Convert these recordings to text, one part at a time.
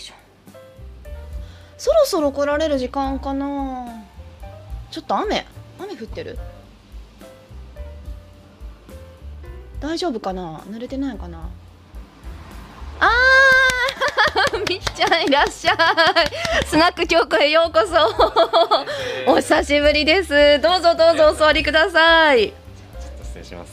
いしょ。そろそろ来られる時間かな。ちょっと雨。雨降ってる？大丈夫かな？濡れてないかな？あー！みっちゃんいらっしゃい。スナック京子へようこそ。お久しぶりです。どうぞどうぞお座りください。失礼します。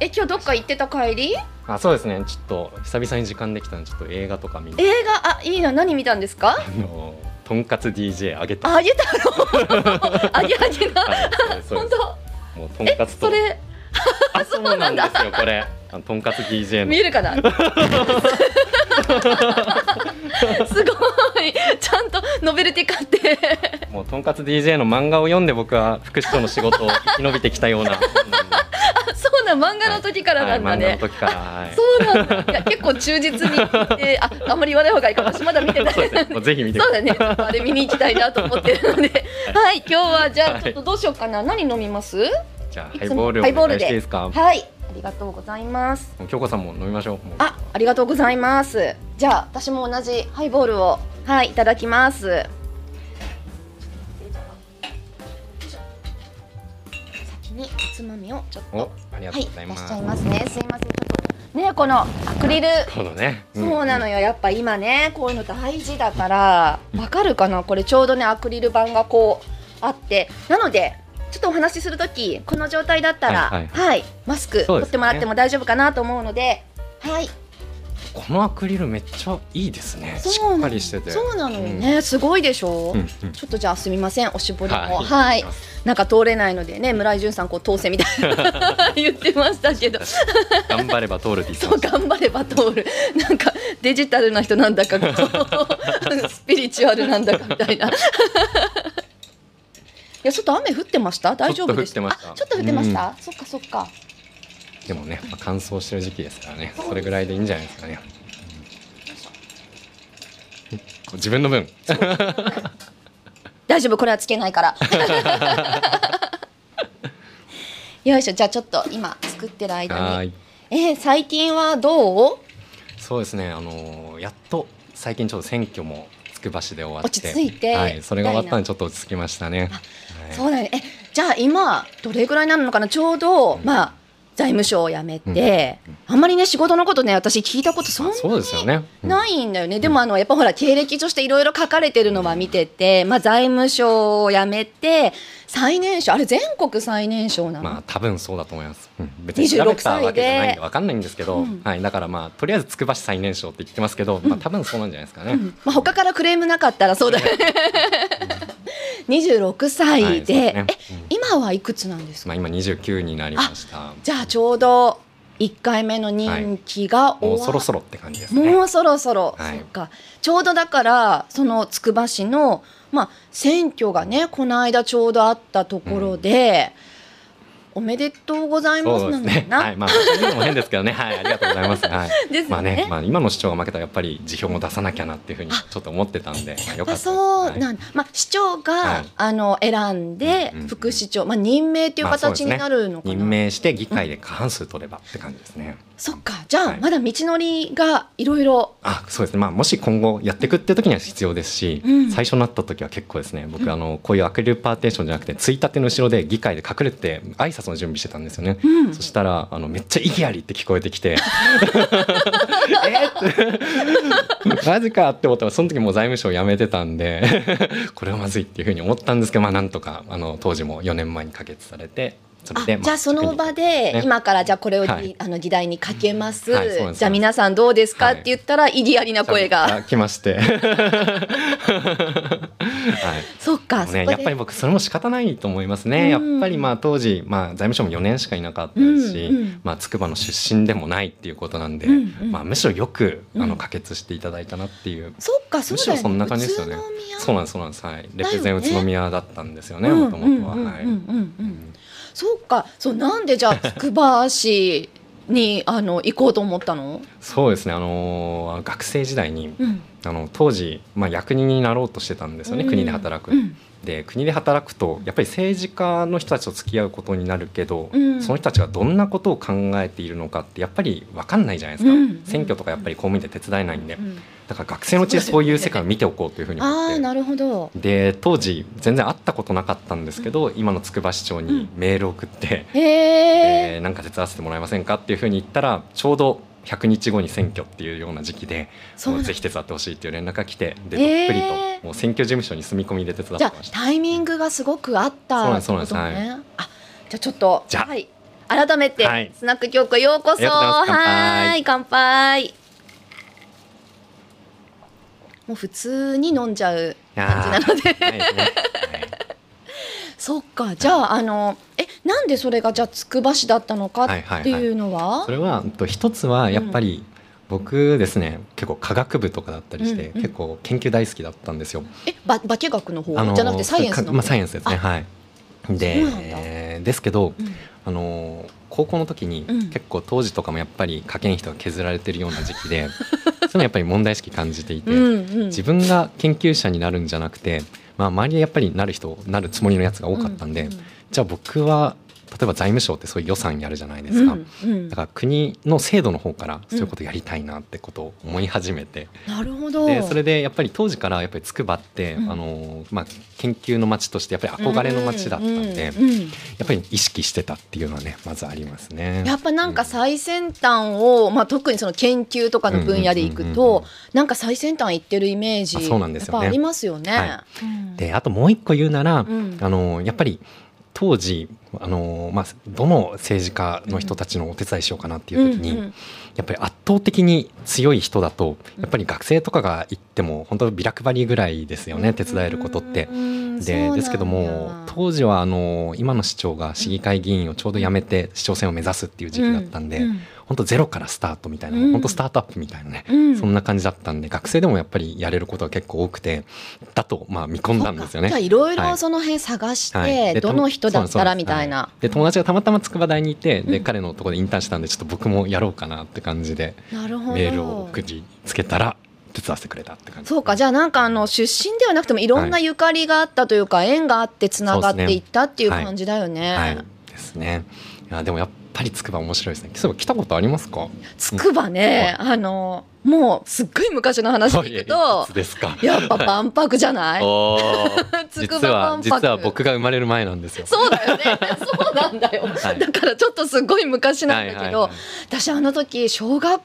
え今日どっか行ってた帰り？あそうですね。ちょっと久々に時間できたんでちょっと映画とか見に。映画？あいいな何見たんですか？あのとんかつ DJ あげた。あげたの？あげあげな。本当？もうとんかつと。それ？あそうなんですよこれあのとんかつ DJ の。見えるかな？すごい。ちゃんとノベルティ買って。もうとんかつ DJ の漫画を読んで僕は副市長の仕事を生き延びてきたような。あそうなん漫画の時からなんだはい、漫画ねの、時から、はい、そうなんだ。結構忠実にえ ああんまり言わない方がいいかも私まだ見てないそうですね。ぜひ見てそうだね。あれ見に行きたいなと思ってるので。はい今日はじゃはい。あちょっとどうしようかな。何飲みます？じゃあハイボールをお願いハイボールで。していいですか？はい。ありがとうございます。京子さんも飲みましょう。あ、ありがとうございます。じゃあ、私も同じハイボールを、はい、いただきます。先におつまみをちょっと、ありがとい、うございます、出しちゃいますね。すいません、ちょっとね、このアクリル。このね、ん。そうなのよ、やっぱ今ね、こういうの大事だから、わかるかな、これちょうどね、アクリル板がこうあって、なので。ちょっとお話しするとき、この状態だったら、ははいい、マスク取ってもらっても大丈夫かなと思うので。はい、このアクリルめっちゃいいですね。しっかりしてて。そうなのよね、すごいでしょ、うんうん。ちょっとじゃあすみませんおしぼりも。はい。はい、なんか通れないのでね村井淳さんこう通せみたいな 言ってましたけど。頑張れば通るってそう頑張れば通る。なんかデジタルな人なんだか スピリチュアルなんだかみたいな。いやちょっと雨降ってました？大丈夫でしたちょっと降ってました。あちょっと降ってました、そっかそっか。でもね、まあ、乾燥してる時期ですからね。それぐらいでいいんじゃないですかね。自分の分。大丈夫。これはつけないから。よいしょ。じゃあちょっと今作ってる間に。はい。えー、最近はどう？そうですね。あのーやっと最近ちょっと選挙もつくば市で終わって。落ち着いて。はい、それが終わったんでちょっと落ち着きましたね、はいそうだね。えじゃあ今どれぐらいになるのかな？ちょうど、まあ財務省を辞めて、あんまりね仕事のことね私聞いたことそんなあそうですよね、うん。ないんだよね、でもあのやっぱほら経歴としていろいろ書かれてるのは見てて、まあ、財務省を辞めて最年少あれ全国最年少なの、まあ多分そうだと思います、うん、別に調べたわけじゃないんでわかんないんですけど、うん。はい、だからまあとりあえずつくば市最年少って言ってますけど、まあ多分そうなんじゃないですかね、うん。まあ、他からクレームなかったらそうだよね26歳で,、はいですね。えうん。今はいくつなんですか？まあ今29になりました。じゃあちょうど1回目の任期が終わもうそろそろって感じですね。もうそろそろ、はい。そっか。ちょうどだからそのつくば市の、まあ、選挙がねこの間ちょうどあったところで、おめでとうございますなのかな、ですね。はい。まあ言うのも変ですけどね。はいありがとうございます。はい。ですよね。まあね、まあ、今の市長が負けたらやっぱり辞表も出さなきゃなっていうふうにちょっと思ってたんで、まあ、よかった。そうなんだ、まあ、市長が、はい。あの選んで副市長、まあ、任命っていう形になるのかな、任命して議会で過半数取ればって感じですね。そっか。じゃあ、はい。まだ道のりがいろいろあそうですね、まあ、もし今後やっていくって時には必要ですし、うん。最初になった時は結構ですね僕、あのこういうアクリルパーテーションじゃなくてついたての後ろで議会で隠れて挨拶の準備してたんですよね、うん。そしたらあのめっちゃ意義ありって聞こえてきて えっ？て。マジかって思ったらその時もう財務省辞めてたんで これはまずいっていうふうに思ったんですけどまあなんとかあの当時も4年前に可決されてじゃあその場で、ね。今からじゃあこれを、はい。あの議題にかけます、じゃあ皆さんどうですか、はい。って言ったら意義ありな声が、あ来まして、はい。そっか、ね、やっぱり僕それも仕方ないと思いますね、うん。やっぱりまあ当時、まあ、財務省も4年しかいなかったし、まあ、筑波の出身でもないっていうことなんで、まあ、むしろよくあうん。の可決していただいたなっていう、そっかむしろそんな感じですよね。そうなんですそうなんです。はい。レプゼン宇都宮だったんですよねうんもともとは。はいそうか。そうなんでじゃあ 筑波市にあの行こうと思ったの？そうですね。あの学生時代にうん。あの当時、まあ、役人になろうとしてたんですよね、うん。国で働く。うん。で国で働くとやっぱり政治家の人たちと付き合うことになるけど、うん。その人たちがどんなことを考えているのかってやっぱり分かんないじゃないですか、うん。選挙とかやっぱり公務員で手伝えないんで、うんだから学生のうちにそういう世界を見ておこうというふうに思って。ああなるほど。で当時全然会ったことなかったんですけど、今の筑波市長にメールを送って、へえ。えーなんか手伝わせてもらえませんかっていうふうに言ったらちょうど100日後に選挙っていうような時期でそうぜひ手伝ってほしいっていう連絡が来てでえーどっぷりともう選挙事務所に住み込みで手伝ってました。タイミングがすごくあったそうなんですってことそうなんですね。あじゃあちょっとじゃあはい改めて、はいスナック京子ようこそはーい乾杯。もう普通に飲んじゃう感じなので。はいですね。はい。そっか。じゃああのえなんでそれがじゃあつくば市だったのかっていうのは？それは一つはやっぱり僕ですね結構科学部とかだったりして、うんうん結構研究大好きだったんですよ。えば化学の方、あのじゃなくてサイエンスの方、まあ、サイエンスですね。はい。でですけどうん。あの高校の時にうん。結構当時とかもやっぱり科研費とか削られてるような時期で いうのやっぱり問題意識感じていて、うんうん、自分が研究者になるんじゃなくて、まあ、周りでやっぱりなる人なるつもりのやつが多かったんで、うん。じゃあ僕は例えば財務省ってそういう予算やるじゃないですか。うんうん。だから国の制度の方からそういうことやりたいなってことを思い始めて、なるほど。でそれでやっぱり当時からやっぱり筑波って、うん。あのまあ、研究の街としてやっぱり憧れの街だったんで、うんうんやっぱり意識してたっていうのはねまずありますね。やっぱなんか最先端を、まあ、特にその研究とかの分野でいくうんうんうんうん。となんか最先端行ってるイメージあそうなんですよね。やっぱありますよね。はうん。であともう一個言うなら、うん。あのやっぱり当時あの、まあ、どの政治家の人たちのお手伝いしようかなっていう時に、うんうん。やっぱり圧倒的に強い人だとやっぱり学生とかが行っても本当ビラ配りぐらいですよね、手伝えることって。でですけども当時はあの今の市長が市議会議員をちょうど辞めて市長選を目指すっていう時期だったんで、うん本当ゼロからスタートみたいな、うん。本当スタートアップみたいなね、うん。そんな感じだったんで学生でもやっぱりやれることが結構多くてだとまあ見込んだんですよね。じゃあいろいはい。ろその辺探して、はい。でどの人だったらみたいな。はで友達がたまたま筑波大にいて、でうん。彼のところでインターンしたんでちょっと僕もやろうかなって感じでなるほど。メールを送りつけたら手伝わせてくれたって感じ。そうかじゃあなんかあの出身ではなくてもいろんなゆかりがあったというか、縁があってつながっていったっていう感じだよね。はい。ですね。いやでもやっぱり筑波面白いですね。そういえば来たことありますか？つくばね、あのもうすっごい昔の話でいくといつですか？やっぱ万博じゃない？つく実はば万博。実は僕が生まれる前なんですよ。そうだよね。そうなんだよ、はい。だからちょっとすごい昔なんだけど、私あの時小学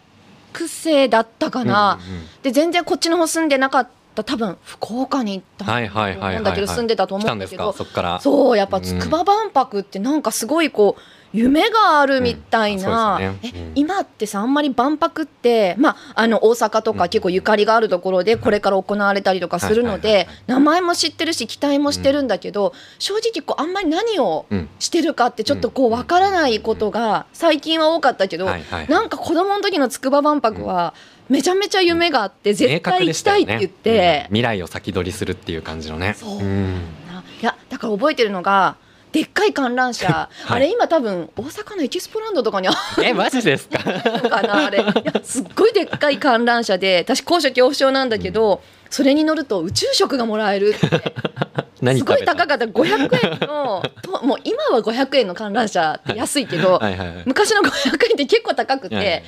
生だったかな、うんうんうん。で全然こっちの方住んでなかった多分福岡に行ったはいはいはいはいはい。んだけど住んでたと思来たんですか？うんだけどそっから。そうやっぱ筑波万博ってなんかすごいこう夢があるみたいな、うん。ね。うん。え今ってさあんまり万博って、まあ、あの大阪とか結構ゆかりがあるところでこれから行われたりとかするのではい名前も知ってるし期待もしてるんだけど、正直こうあんまり何をうん。してるかってちょっとこうわからないことが最近は多かったけど、はいはいはい。なんか子供の時の筑波万博はめちゃめちゃ夢があって絶明対行きたいって言っねて。うん、未来を先取りするっていう感じのね。そうん。ないやだから覚えてるのがでっかい観覧車、はい。あれ今多分大阪のエキスポランドとかにあえマジですか？かなあれ。すっごいでっかい観覧車で私高所恐怖症なんだけど、それに乗ると宇宙食がもらえるって。すごい高かった。500円のともう今は500円の観覧車って安いけど、はいはいはい。昔の500円って結構高くて、はいはい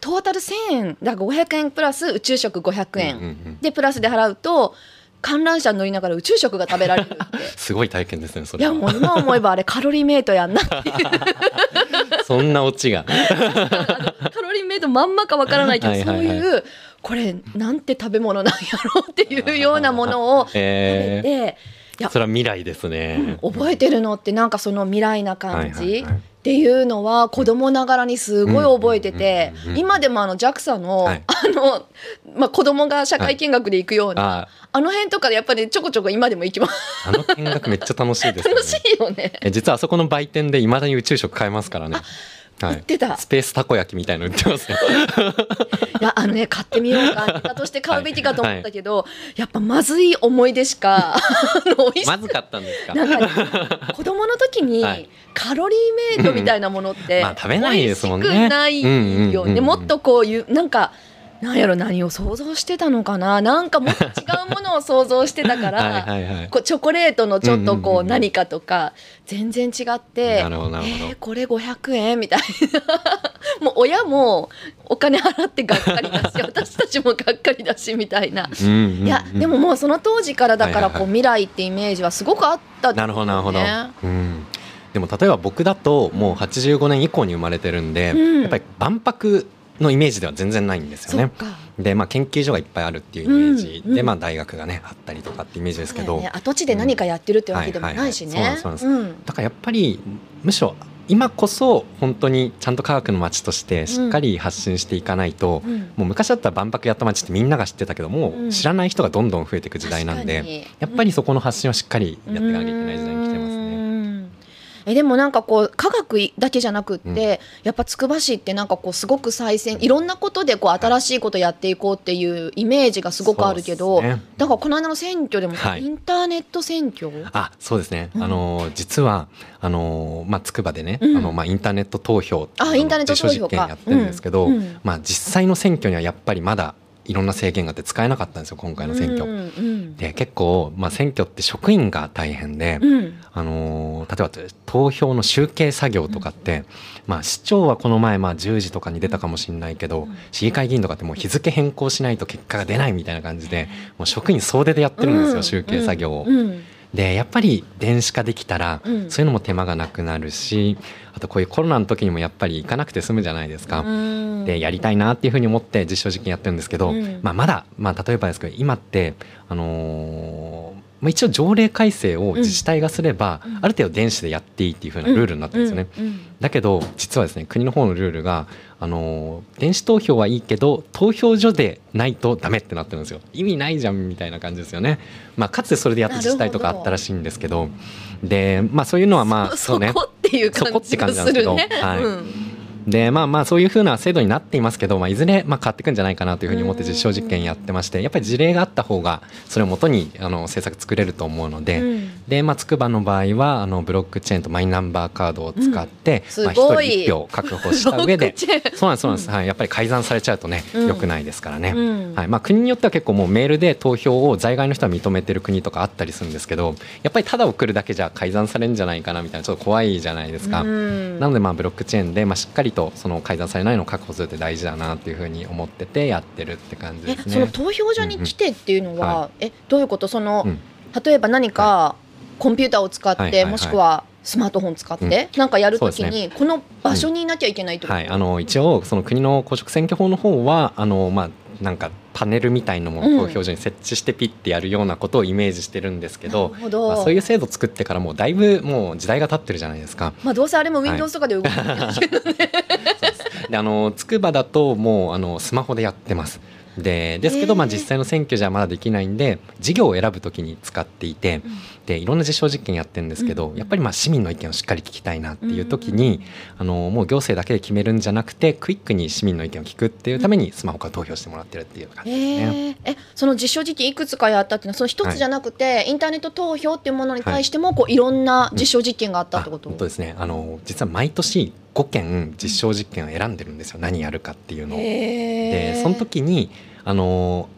トータル1000円。だから500円プラス宇宙食500円、うんうんうん。でプラスで払うと観覧車に乗りながら宇宙食が食べられるって。すごい体験ですねそれは。いやもう今思えばあれカロリーメイトやんなっていう。そんなオチが。カロリーメイトまんまかわからないけどはいはいはい。そういうこれなんて食べ物なんやろうっていうようなものを食べえて、いやー、それは未来ですね、覚えてるのってなんかその未来な感じ、はいはいはいっていうのは子供ながらにすごい覚えてて今でもあの JAXA の,、はいあのまあ、子供が社会見学で行くような、ああの辺とかでやっぱりちょこちょこ今でも行きますあの見学めっちゃ楽しいですね楽しいよね実はあそこの売店でいまだに宇宙食買えますからねはい。売ってた。スペースたこ焼きみたいの売ってますよ。いやあのね買ってみようか。ネタとして買うべきかと思ったけど、やっぱまずい思い出しか あの美味しまずかったんですか？なんかね子供の時にはい。カロリーメイトみたいなものって、まあ食べないですもんね。ないようんうんうんうねん。もっとこういうなんかなんやろ何を想像してたのかな？なんかもっと違うものを想像してたから はいはいはい。こうチョコレートのちょっとこう何かとか全然違って、なるほどなるほど。えーこれ500円？みたいな。もう親もお金払ってがっかりだし 私たちもがっかりだしみたいな。うんうんうんいやでももうその当時からだからはいはいはい。こう未来ってイメージはすごくあったってなるほどなるほど、ねうん、でも例えば僕だともう85年以降に生まれてるんで、うん。やっぱり万博のイメージでは全然ないんですよね。でまあ研究所がいっぱいあるっていうイメージで、うんうん。まあ大学がねあったりとかってイメージですけど、ね跡地で何かやってるってわけでもないしね。だからやっぱりむしろ今こそ本当にちゃんと科学の街としてしっかり発信していかないと、うん。もう昔だったら万博やった街ってみんなが知ってたけども、うん。知らない人がどんどん増えていく時代なんでやっぱりそこの発信をしっかりやっていかなきゃいけない時代に来てますえでもなんかこう科学だけじゃなくって、うん。やっぱつくば市ってなんかこうすごく最先いろんなことでこう新しいことやっていこうっていうイメージがすごくあるけど、ね。だからこの間の選挙でもインターネット選挙？あそうですね、うん。あの実はあのまあ筑波でね、うん。あのまあインターネット投票あインターネット投票か。やってるんですけど、まあ実際の選挙にはやっぱりまだいろんな制限があって使えなかったんですよ今回の選挙。うんうんで結構、まあ、選挙って職員が大変で、うん。あのー例えば投票の集計作業とかって、まあ、市長はこの前、まあ、10時とかに出たかもしれないけど、うん。市議会議員とかってもう日付変更しないと結果が出ないみたいな感じでもう職員総出でやってるんですよ、うん。集計作業を。うんでやっぱり電子化できたら、うん。そういうのも手間がなくなるしあとこういうコロナの時にもやっぱり行かなくて済むじゃないですか。うん。でやりたいなっていうふうに思って実証実験やってるんですけど、うん。まあ、まだ、まあ、例えばですけど今って、あのーまあ、一応条例改正を自治体がすれば、うん。ある程度電子でやっていいっていうふうなルールになってるんですよね。うん。うん。だけど実はですね国の方のルールが、あのー電子投票はいいけど投票所でないとダメってなってるんですよ。意味ないじゃんみたいな感じですよね、まあ、かつてそれでやった自治体とかあったらしいんですけど。でまあそういうのはまあそそうね。こっていうそこって感じが感じなんですけど。するね。はい。うんでまあまあそういうふうな制度になっていますけど、まあ、いずれまあ変わっていくんじゃないかなというふうに思って実証実験やってましてやっぱり事例があった方がそれをもとにあの政策作れると思うので、うんでまあ筑波の場合はあのブロックチェーンとマイナンバーカードを使って、うん。まあ、すごい。1人1票確保した上で そうなんですそうなんです、はい、やっぱり改ざんされちゃうとね、うん。良くないですからね。うん。はいまあ、国によっては結構もうメールで投票を在外の人は認めてる国とかあったりするんですけどやっぱりただ送るだけじゃ改ざんされるんじゃないかなみたいなちょっと怖いじゃないですか。うん。なのでまあブロックチェーンでまあしっかりとその改ざんされないのを確保するって大事だなっていうふうに思っててやってるって感じえですね。その投票所に来てっていうのは、うん。うんはえどういうこと？その、うん。例えば何かコンピューターを使って、はいはいはい。もしくはスマートフォン使って、なんかやるときに、この場所にいなきゃいけないってこと、はい、あの一応その国の公職選挙法の方はあのまあなんかパネルみたいなものを投票所に設置してピッてやるようなことをイメージしてるんですけどなるほど、まあ、そういう制度作ってからもうだいぶもう時代が経ってるじゃないですか。まあどうせあれも Windows とかで動いてるけどね、であの筑波だともうあのスマホでやってます。でですけど、まあ、実際の選挙じゃまだできないんで事業を選ぶときに使っていてでいろんな実証実験やってるんですけど、うん。やっぱりまあ市民の意見をしっかり聞きたいなっていう時に、あのもう行政だけで決めるんじゃなくてクイックに市民の意見を聞くっていうためにスマホから投票してもらってるっていう感じですね。えその実証実験いくつかやったっていうのはその一つじゃなくて、インターネット投票っていうものに対してもこういろんな実証実験があったってこと、あ本当ですね。あの実は毎年5件実証実験を選んでるんですよ。何やるかっていうのを。でその時にあの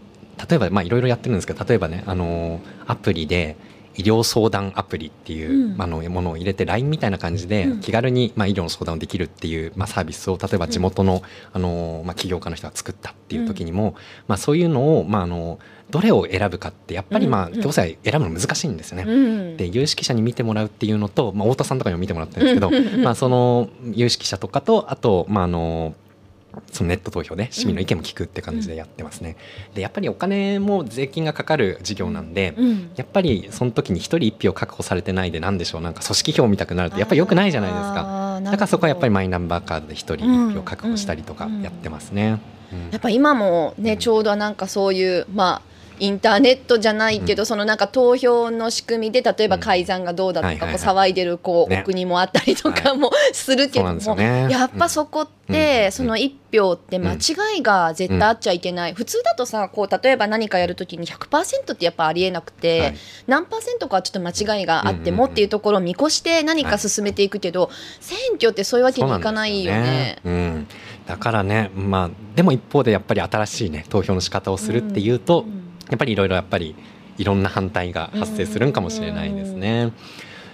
例えばまあいろいろやってるんですけど例えばねあのアプリで医療相談アプリっていう、うん。あのものを入れて LINE みたいな感じでうん。気軽に、まあ、医療の相談をできるっていう、まあ、サービスを例えば地元の,、あのまあ、起業家の人が作ったっていう時にも、まあ、そういうのを、まあ、あのどれを選ぶかってやっぱり、まあ、うんうん行政は選ぶの難しいんですよね。うんで有識者に見てもらうっていうのと、まあ、太田さんとかにも見てもらったんですけど、まあ、その有識者とかとあと、まあ、あのそのネット投票で市民の意見も聞くって感じでやってますね。でやっぱりお金も税金がかかる事業なんで、うんやっぱりその時に一人一票確保されてないでなんでしょうなんか組織票見たくなるとやっぱり良くないじゃないですか。だからそこはやっぱりマイナンバーカードで一人一票確保したりとかやってますね。うんやっぱ今もね、うんちょうどなんかそういうまあインターネットじゃないけど、そのなんか投票の仕組みで例えば改ざんがどうだとか、はいはいはい。こう騒いでるこう、ね。お国もあったりとかもするけども、ね。やっぱそこって、うん。その一票って間違いが絶対あっちゃいけない、普通だとさこう例えば何かやるときに100%ってやっぱありえなくて、はい。何パーセントかはちょっと間違いがあってうんうんうんもっていうところを見越して何か進めていくけど、選挙ってそういうわけにいかないよね。だからねまあでも一方でやっぱり新しいね投票の仕方をするっていうと、うんやっぱりいろいろやっぱりいろんな反対が発生するんかもしれないですね。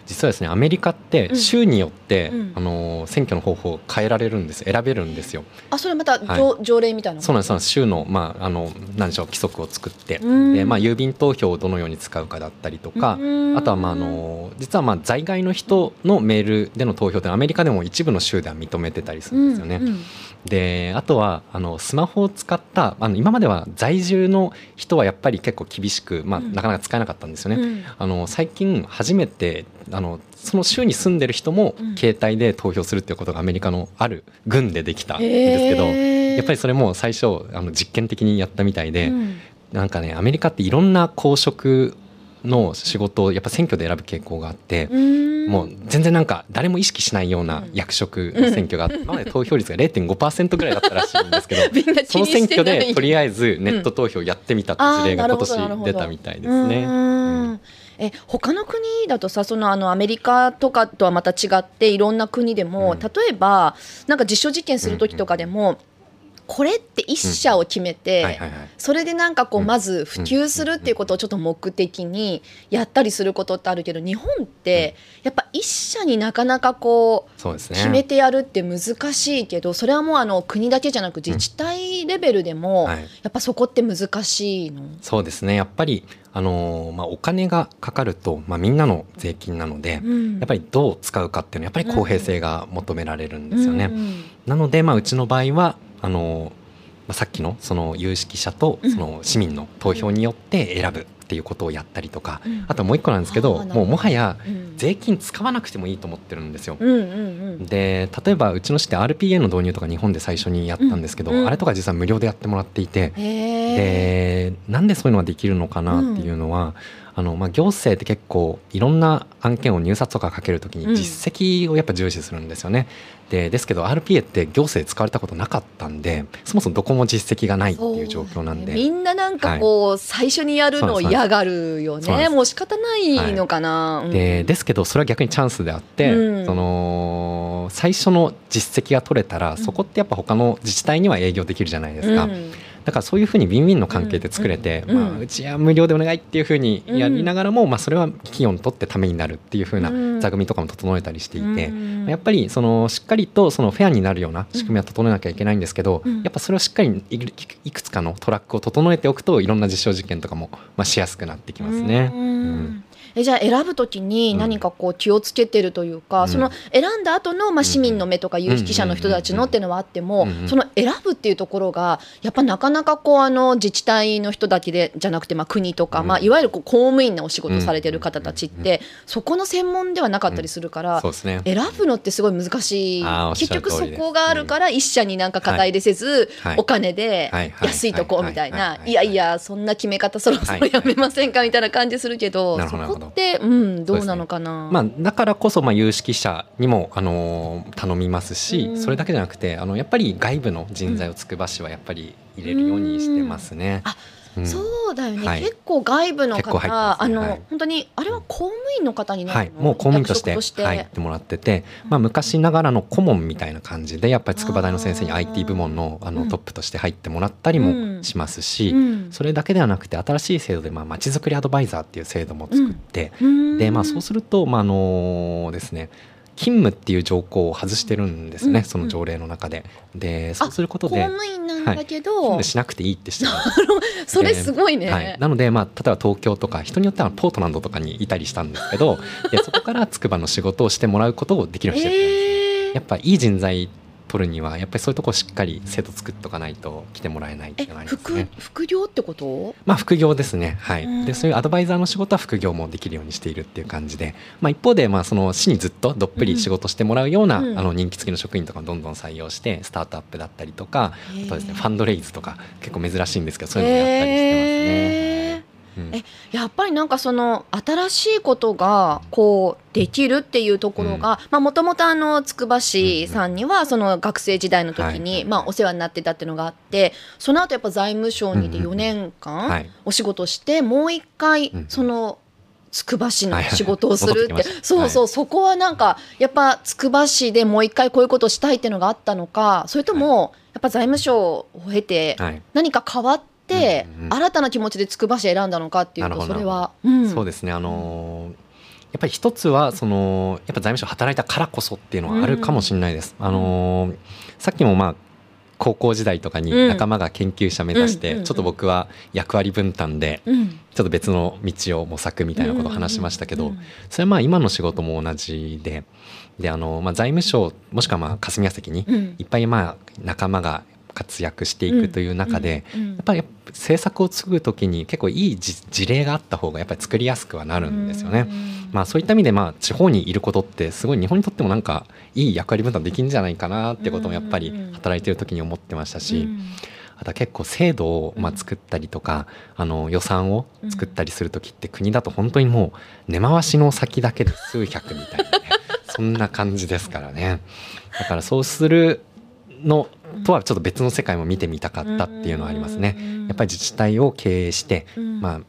実はですねアメリカってうん。州によって、うん。あの選挙の方法を変えられるんです。選べるんですよ。あそれまたはい。条,、条例みたいなの？そうなんですそうなんです。州のまああの何でしょう規則を作って、うん。でまあ郵便投票をどのように使うかだったりとか、うん。あとはまああの実はまあ在外の人のメールでの投票ってアメリカでも一部の州では認めてたりするんですよね。うんうん。であとはあのスマホを使ったあの今までは在住の人はやっぱり結構厳しく、まあ、うん。なかなか使えなかったんですよね。うん。あの最近初めてあのその州に住んでる人もうん。携帯で投票するっていうことがアメリカのある郡でできたんですけど、やっぱりそれも最初あの実験的にやったみたいで、うん。なんかねアメリカっていろんな公職の仕事をやっぱ選挙で選ぶ傾向があって、うん。もう全然なんか誰も意識しないような役職の選挙があって、今まで投票率が0.5%ぐらいだったらしいんですけど そのに選挙でとりあえずネット投票やってみたって事例が今年出たみたいですね。うんえ他の国だとさそのあのアメリカとかとはまた違っていろんな国でも、うん。例えばなんか実証実験する時とかでも、これって一社を決めて、はいはいはい。それでなんかこううん。まず普及するっていうことをちょっと目的にやったりすることってあるけど日本ってやっぱ一社になかなかこうそうですね。決めてやるって難しいけどそれはもうあの国だけじゃなく自治体レベルでもはい。やっぱそこって難しいの？そうですね。やっぱりあのーまあ、お金がかかると、まあ、みんなの税金なので、うん。やっぱりどう使うかっていうのはやっぱり公平性が求められるんですよね。うん。なので、まあ、うちの場合はあの、まあ、さっきのその有識者とうん。その市民の投票によって選ぶっていうことをやったりとか、うん。あともう一個なんですけどもうもはやうん。税金使わなくてもいいと思ってるんですよ。うんうんうん。で例えばうちの市って RPA の導入とか日本で最初にやったんですけど、うん。うんあれとか実は無料でやってもらっていて。でなんでそういうのができるのかなっていうのは、あのまあ、行政って結構いろんな案件を入札とかかけるときうん。に実績をやっぱ重視するんですよね。でですけど RPA って行政使われたことなかったんでそもそもどこも実績がないっていう状況なんで。みんななんかこう、最初にやるのを嫌がるよね。もう仕方ないのかな。うん。でですけどそれは逆にチャンスであって、うん。その最初の実績が取れたら、ん。そこってやっぱ他の自治体には営業できるじゃないですか、うんだからそういうふうにウィンウィンの関係って作れて、うんまあ、うちは無料でお願いっていうふうにやりながらも、まあ、それは企業にとってためになるっていうふうなうん座組みとかも整えたりしていて、うんやっぱりそのしっかりとそのフェアになるような仕組みは整えなきゃいけないんですけど、うんやっぱそれをしっかりいくいくつかのトラックを整えておくといろんな実証実験とかも、まあ、しやすくなってきますね。うん。うんえじゃあ選ぶときに何かこう気をつけてるというか、うん。その選んだ後のまあ市民の目とか有識者の人たちのっていうのはあっても、その選ぶっていうところがやっぱなかなかこうあの自治体の人だけでじゃなくてまあ国とか、うん。まあ、いわゆるこう公務員なお仕事されてる方たちって、そこの専門ではなかったりするから、選ぶのってすごい難しい。結局そこがあるから一社になんか肩入れせず、はい。お金で安いとこみたいない。やいやそんな決め方そろそろやめませんかみたいな感じするけど、そこって、うん、どうなのかな。まあ、だからこそまあ有識者にも、あのー頼みますし、うんそれだけじゃなくてあのやっぱり外部の人材をつくばしはやっぱり入れるようにしてますね。あうんそうだよね、はい。結構外部の方、あの、はい。本当にあれは公務員の方になはい、るの、もう公務員として役職入ってもらってて、まあ、昔ながらの顧問みたいな感じでやっぱり筑波大の先生に IT 部門のあうん。のトップとして入ってもらったりもしますし、うん。それだけではなくて新しい制度でまあまちづくりアドバイザーっていう制度も作って、うん。でまあ、そうすると、まああのですね勤務っていう条項を外してるんですね、うんその条例の中で。でそうすること公で務員なんだけど、勤務しなくていいってして るそれすごいね。はい、なので、まあ、例えば東京とか人によってはポートランドとかにいたりしたんですけどでそこから筑波の仕事をしてもらうことをできるようにしてるんです、えー。やっぱいい人材取るにはやっぱりそういうとこしっかり制度作っとかないと来てもらえないっていえうのがあります副ね。副業ってこと？まあ副業ですね、はい。うん。でそういうアドバイザーの仕事は副業もできるようにしているっていう感じで、まあ、一方でまあその市にずっとどっぷり仕事してもらうような、うん。あの人気付きの職員とかもどんどん採用してスタートアップだったりとか、あとですねファンドレイズとか結構珍しいんですけどそういうのもやったりしてますね。えやっぱりなんかその新しいことがこうできるっていうところがもともとあのつくば市さんにはその学生時代の時はいにまあお世話になってたっていうのがあってその後やっぱ財務省にいてうんうん。4年間はい。お仕事してもう一回うんそのつくば市の仕事をするってそうそうそこはなんかやっぱつくば市でもう一回こういうことをしたいっていうのがあったのかそれともやっぱ財務省を経てはい。何か変わって、新たな気持ちでつくば市選んだのかっていうとそれは、うん、そうですね。あのーやっぱり一つはそのやっぱ財務省働いたからこそっていうのはあるかもしれないです。あのーさっきもまあ高校時代とかにうん。仲間が研究者目指して、うんうんうん。ちょっと僕は役割分担でうん、ちょっと別の道を模索みたいなことを話しましたけど、うんそれはまあ今の仕事も同じで。であの、まあ、財務省もしくはまあ霞が関にうん。いっぱいまあ仲間が活躍していくという中で、うんうんやっぱり政策を作る時に結構いいじ事例があった方がやっぱり作りやすくはなるんですよね。まあそういった意味でまあ地方にいることってすごい日本にとってもなんかいい役割分担できるんじゃないかなってこともやっぱり働いてる時に思ってましたし、あとは結構制度をまあ作ったりとか、あの予算を作ったりする時って国だと本当にもう根回しの先だけで数百みたいなね。そんな感じですからね。だからそうするのとはちょっと別の世界も見てみたかったっていうのはありますね。やっぱり自治体を経営して、まあ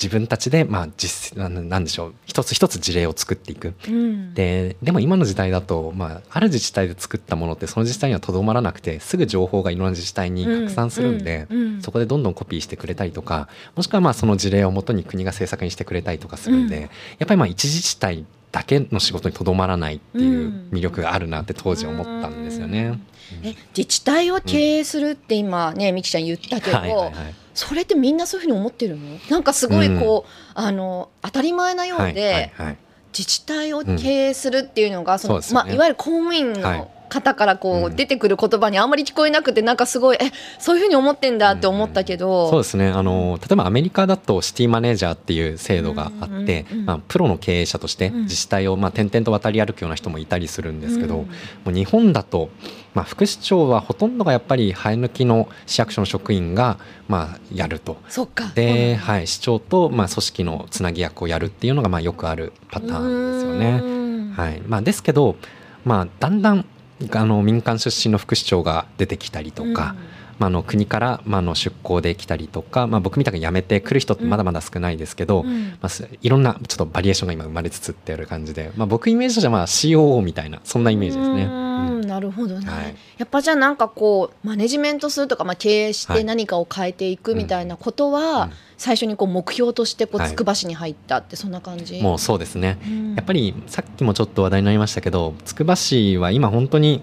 自分たちでまあ実ななんでしょう。一つ一つ事例を作っていく。うん。ででも今の時代だと、まあ、ある自治体で作ったものってその自治体にはとどまらなくてすぐ情報がいろんな自治体に拡散するんで、うん。うん。そこでどんどんコピーしてくれたりとかもしくはまあその事例をもとに国が政策にしてくれたりとかするんで、うん。やっぱりまあ一自治体だけの仕事にとどまらないっていう魅力があるなって当時思ったんですよね。え自治体を経営するって今ねみきちゃん言ったけど、はいはいはい。それってみんなそういうふうに思ってるの？なんかすごいこう、あの当たり前なようで、はいはいはい。自治体を経営するっていうのが、そのそうですよね。まあ、いわゆる公務員はい。の方からこう、うん。出てくる言葉にあんまり聞こえなくてなんかすごいえそういうふうに思ってんだって思ったけど、そうですね。あの例えばアメリカだとシティマネージャーっていう制度があって、うんうんうん。まあ、プロの経営者としてうん。自治体をまあ転々と渡り歩くような人もいたりするんですけど、うん。もう日本だと、まあ、副市長はほとんどがやっぱり生え抜きの市役所の職員がまあやると。そっか。で、はい、市長とまあ組織のつなぎ役をやるっていうのがまあよくあるパターンですよね。ねはい。まあ、ですけど、まあ、だんだんあの民間出身の副市長が出てきたりとか、まあ、あの国から、まあ、あの出向で来たりとか、まあ、僕みたいに辞めてくる人ってまだまだ少ないですけど、うん。まあ、すいろんなちょっとバリエーションが今生まれつつっていう感じで、まあ、僕イメージとしてはまあ COO みたいなそんなイメージですね。うんなるほどね、はい。やっぱじゃあなんかこうマネジメントするとか、まあ、経営しはい。て何かを変えていくみたいなことは、うん最初にこう目標としてこうはいつくば市に入ったってそんな感じ、もうそうですね。うん。やっぱりさっきもちょっと話題になりましたけどつくば市は今本当に、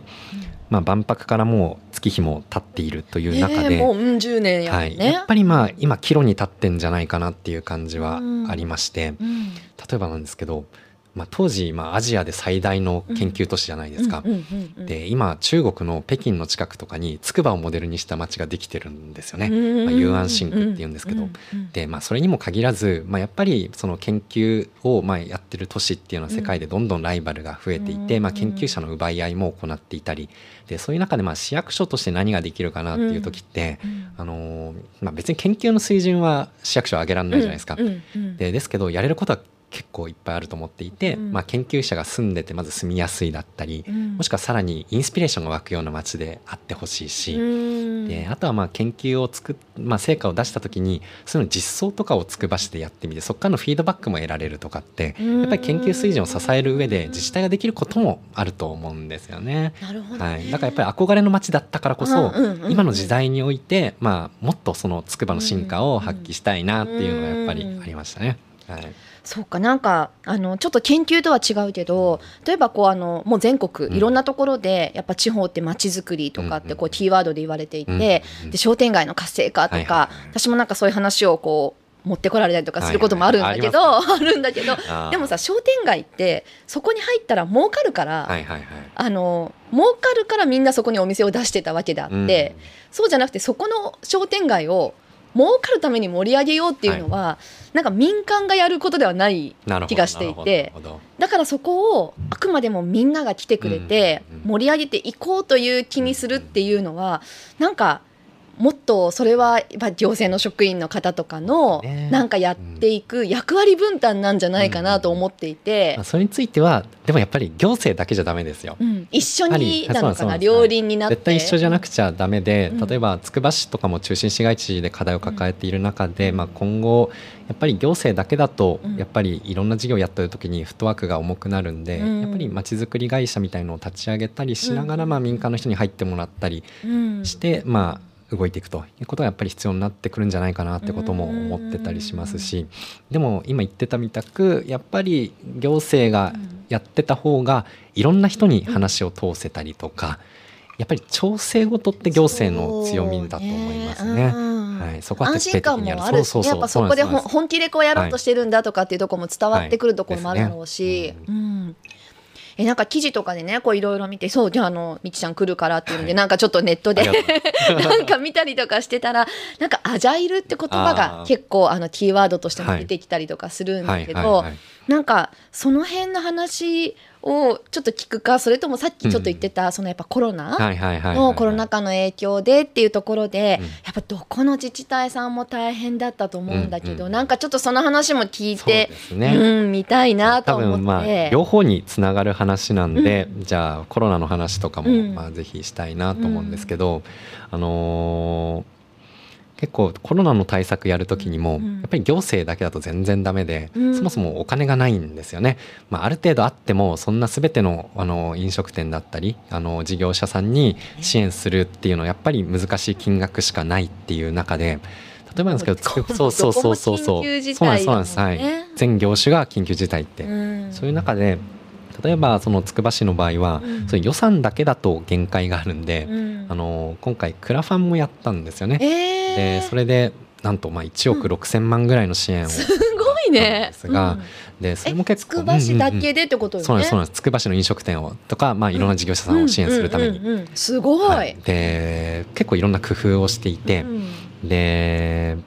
まあ、万博からもう月日も経っているという中で、えーもううん10年やもんはい、ね、やっぱりまあ今岐路に立ってんじゃないかなっていう感じはありまして、うん。例えばなんですけど、まあ、当時、まあ、アジアで最大の研究都市じゃないですか。で今中国の北京の近くとかに筑波をモデルにした街ができてるんですよね。うんまあ、雄安新区っていうんですけど、でまあ、それにも限らず、まあ、やっぱりその研究をまあやってる都市っていうのは世界でどんどんライバルが増えていて、うんまあ、研究者の奪い合いも行っていたり。でそういう中でまあ市役所として何ができるかなっていう時って、うんあのーまあ、別に研究の水準は市役所は上げられないじゃないですか。でですけどやれることは結構いっぱいあると思っていて、うん。まあ、研究者が住んでてまず住みやすいだったり、うん。もしくはさらにインスピレーションが湧くような街であってほしいし、うん。であとはまあ研究を作っ、まあ、成果を出した時にその実装とかをつくばしてやってみてそこからのフィードバックも得られるとかってうん。やっぱり研究水準を支える上で自治体ができることもあると思うんですよね。なるほど、はい、だからやっぱり憧れの街だったからこそ、うんうんうんうん。今の時代において、まあ、もっとその筑波の進化を発揮したいなっていうのがやっぱりありましたね。はい。そうかなんかあのちょっと研究とは違うけど例えばこうあのもう全国うん。いろんなところでやっぱ地方って街づくりとかってこうキーワードで言われていて、うんで商店街の活性化とか、はいはいはい。私もなんかそういう話をこう持ってこられたりとかすることもあるんだけど、はい あるんだけどでもさ商店街ってそこに入ったら儲かるから、はいはいはい。あの儲かるからみんなそこにお店を出してたわけであって、そうじゃなくてそこの商店街を儲かるために盛り上げようっていうのは、なんか民間がやることではない気がしていてだからそこをあくまでもみんなが来てくれて盛り上げていこうという気にするっていうのはなんかもっとそれは行政の職員の方とかのね。なんかやっていく役割分担なんじゃないかなと思っていて。まあ、それについてはでもやっぱり行政だけじゃダメですよ。うん。一緒になのかな？両輪になって。絶対一緒じゃなくちゃダメで、うん。例えばつくば市とかも中心市街地で課題を抱えている中で、まあ、今後やっぱり行政だけだとうん。やっぱりいろんな事業をやってる時にフットワークが重くなるんで、うん。やっぱりまちづくり会社みたいのを立ち上げたりしながら、うん。まあ、民間の人に入ってもらったりうん。して、まあ、動いていくということがやっぱり必要になってくるんじゃないかなってことも思ってたりしますしでも今言ってたみたくやっぱり行政がやってた方がいろんな人に話を通せたりとか、やっぱり調整事って行政の強みだと思いますね。はい、そこは安徹底的にやる。心感もある。しそうそうそう。やっぱそこで本気でこうやろうとしてるんだとかっていうところも伝わってくるところもあるだろうし、はいですね。うんえなんか記事とかでねこういろいろ見てそうじゃああのみちちゃん来るからっていうんで、はい。なんかちょっとネットで なんか見たりとかしてたらなんかアジャイルって言葉が結構あのキーワードとしても出てきたりとかするんだけど、なんかその辺の話をちょっと聞くかそれともさっきちょっと言ってた、そのやっぱコロナ、のコロナ禍の影響でっていうところで、うん。やっぱどこの自治体さんも大変だったと思うんだけど、うなんかちょっとその話も聞いてですね、うん見たいなと多思って、分まあ両方につながる話なんで、うじゃあコロナの話とかも、うん。まあぜひしたいなと思うんですけど、あのー結構コロナの対策やるときにも、うん。やっぱり行政だけだと全然ダメで、うん。そもそもお金がないんですよね。まあ、ある程度あってもそんな全てのあの飲食店だったりあの事業者さんに支援するっていうのはやっぱり難しい金額しかないっていう中で例えばなんですけどそうそうそうそうそうそう。なん態ですそうなんです、はい、全業種が緊急事態って、うん。そういう中で例えばそのつくば市の場合は、うん。そ予算だけだと限界があるんで、うん。あの今回クラファンもやったんですよね。えーでそれでなんとまあ1億6,000万ぐらいの支援を、すごいね。ですがうん。でそれも結構つくば市だけで、でってことよね。そうなんですそうなんです。つくば市の飲食店をとか、まあ、いろんな事業者さんを支援するために、うんうんうんうん。すごい。はい。で結構いろんな工夫をしていて、うん。で、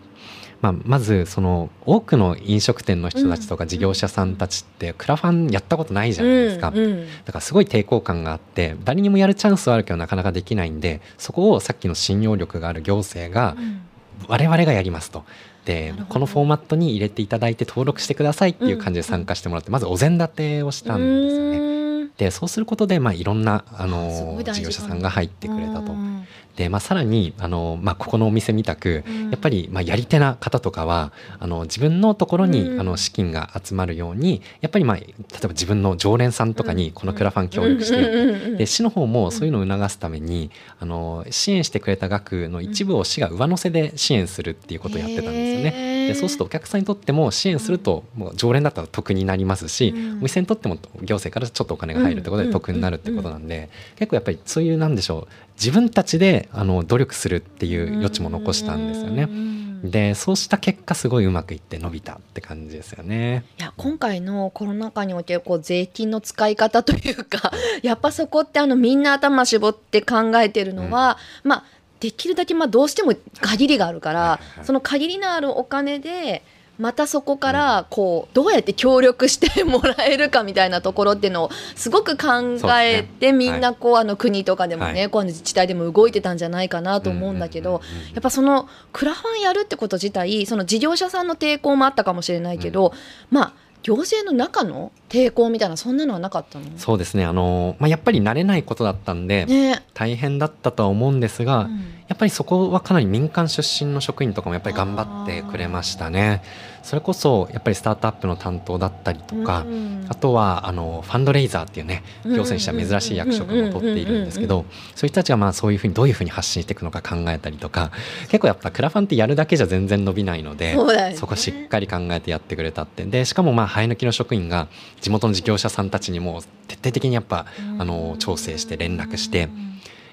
まあ、まずその多くの飲食店の人たちとか事業者さんたちってクラファンやったことないじゃないですか。うんうんだからすごい抵抗感があって誰にもやるチャンスはあるけどなかなかできないんでそこをさっきの信用力がある行政がうん我々がやりますと。でこのフォーマットに入れていただいて登録してくださいっていう感じで参加してもらって、まずお膳立てをしたんですよね。うんでそうすることで、まあ、いろんなあすの事事業者さんが入ってくれたとう。んで、まあ、さらにあの、まあ、ここのお店みたくうん。やっぱり、まあ、やり手な方とかはあの自分のところに、うん。あの資金が集まるようにやっぱり、まあ、例えば自分の常連さんとかにこのクラファン協力してで市の方もそういうのを促すために、あの支援してくれた額の一部を市が上乗せで支援するっていうことをやってたんですよね。でそうするとお客さんにとっても支援するともう常連だったら得になりますし、うん。お店にとっても行政からちょっとお金が入るってことで得になるってことなんで、結構やっぱりそういうなんでしょう。自分たちであの努力するっていう余地も残したんですよね。う。んでそうした結果すごいうまくいって伸びたって感じですよね。いや今回のコロナ禍におけるこう税金の使い方というかやっぱそこってあのみんな頭絞って考えてるのは、まあできるだけまあどうしても限りがあるから、はいはい。その限りのあるお金でまたそこからこうどうやって協力してもらえるかみたいなところっていうのをすごく考えて、みんなこうあの国とかでもね、はい。こう自治体でも動いてたんじゃないかなと思うんだけど、やっぱそのクラファンやるってこと自体その事業者さんの抵抗もあったかもしれないけど、まあ行政の中の抵抗みたいなそんなのはなかったの？そうですね。あの、まあ、やっぱり慣れないことだったんで、ね、大変だったとは思うんですが、うん。やっぱりそこはかなり民間出身の職員とかもやっぱり頑張ってくれましたね。それこそやっぱりスタートアップの担当だったりとか、うんあとはあのファンドレイザーっていうねうん行政にしては珍しい役職も取っているんですけどそういう人たちがまあそういうふうにどういうふうに発信していくのか考えたりとか結構やっぱクラファンってやるだけじゃ全然伸びないのでね。そこしっかり考えてやってくれたって。でしかもまあ生え抜きの職員が地元の事業者さんたちにも徹底的にやっぱあの調整して連絡して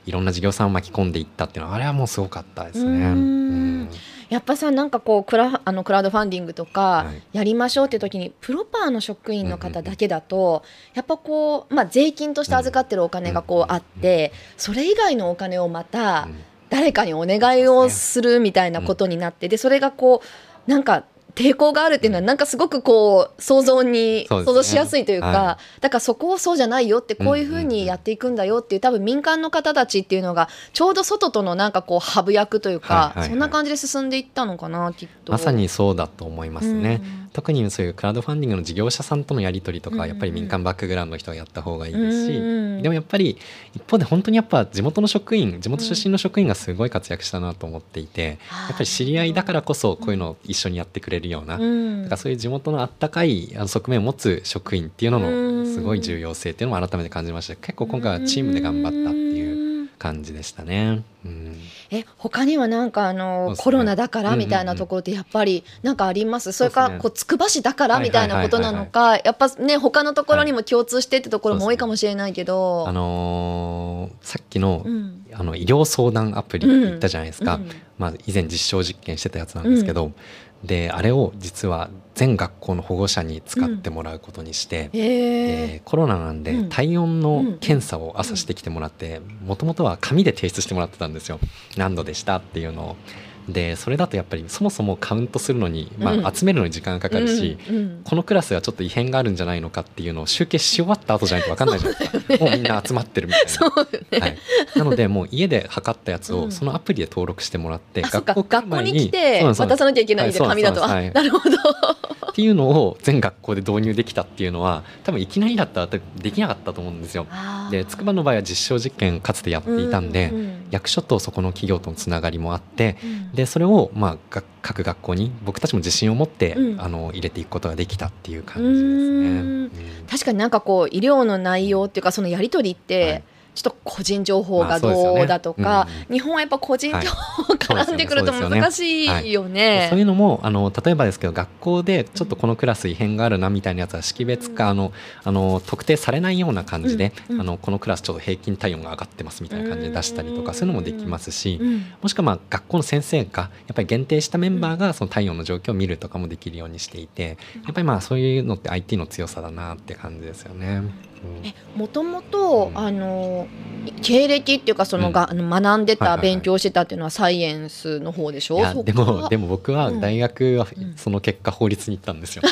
いろんな事業さんを巻き込んでいったっていうのはあれはもうすごかったですね。うん。うん。やっぱさなんかこうクラあのクラウドファンディングとかはい。やりましょうって時にプロパーの職員の方だけだとやっぱこう、まあ、税金として預かってるお金がこうあってそれ以外のお金をまた誰かにお願いをするみたいなことになってでそれがこうなんか抵抗があるっていうのはなんかすごくこう想像に想像しやすいというかはだからそこをそうじゃないよってこういうふうにやっていくんだよってい。う多分民間の方たちっていうのがちょうど外とのなんかこうハブ役というかはいはいはい。そんな感じで進んでいったのかなきっと。まさにそうだと思いますね。うん特にそういうクラウドファンディングの事業者さんとのやり取りとかやっぱり民間バックグラウンドの人がやった方がいいですし、うんでもやっぱり一方で本当にやっぱ地元の職員地元出身の職員がすごい活躍したなと思っていて、やっぱり知り合いだからこそこういうのを一緒にやってくれるような、うん。だからそういう地元のあったかい側面を持つ職員っていうのうん。のすごい重要性っていうのも改めて感じました。結構今回はチームで頑張った感じでしたね。うん。え他にはなんかあの、ね。コロナだからうんうんうんみたいなところってやっぱりなんかあります、それかそうですね。こうつくば市だからみたいなことなのかやっぱね他のところにも共通してってところも多いかもしれないけど、あのーさっきの,、うん。あの医療相談アプリ言ったじゃないですか、うんまあ、以前実証実験してたやつなんですけど、であれを実は全学校の保護者に使ってもらうことにして、へでえコロナなんでうん。体温の検査を朝してきてもらってもともとは紙で提出してもらってたんですよ。何度でしたっていうのを。でそれだとやっぱりそもそもカウントするのに、まうん。あ、集めるのに時間がかかるし、うんうん。このクラスはちょっと異変があるんじゃないのかっていうのを集計し終わった後じゃないと分かんないじゃないですか、もうみんな集まってるみたいな。ね、はい、なのでもう家で測ったやつうん。をそのアプリで登録してもらって、あそっか。来る学校前に来て渡さなきゃいけないんではい紙だ。と、そうなんです。あなるほど。っていうのを全学校で導入できたっていうのは多分いきなりだったらできなかったと思うんですよ。で筑波の場合は実証実験かつてやっていたんで、うんうん。役所とそこの企業とのつながりもあってうんでそれをまあが各学校に僕たちも自信を持って、うん。あの入れていくことができたっていう感じですね。うんうん。確かになんかこう医療の内容っていうかそのやり取りって、はいちょっと個人情報まがどうだとか、うん日本はやっぱ個人情報絡んでくると難しいよね。そうい。うのもあの例えばですけど学校でちょっとこのクラス異変があるなみたいなやつは識別か、うん。あのあの特定されないような感じで、うん。うん。あのこのクラスちょっと平均体温が上がってますみたいな感じで出したりとか、うん。そういうのもできますし、うん。もしくはまあ学校の先生がやっぱり限定したメンバーがその体温の状況を見るとかもできるようにしていてやっぱりまあそういうのって IT の強さだなって感じですよね。もともとうん。あの経歴っていうかそのが、あの学んでた、はいはいはい。勉強してたっていうのはサイエンスの方でしょ？でもでも僕はうん。大学はうん。その結果法律に行ったんですよ。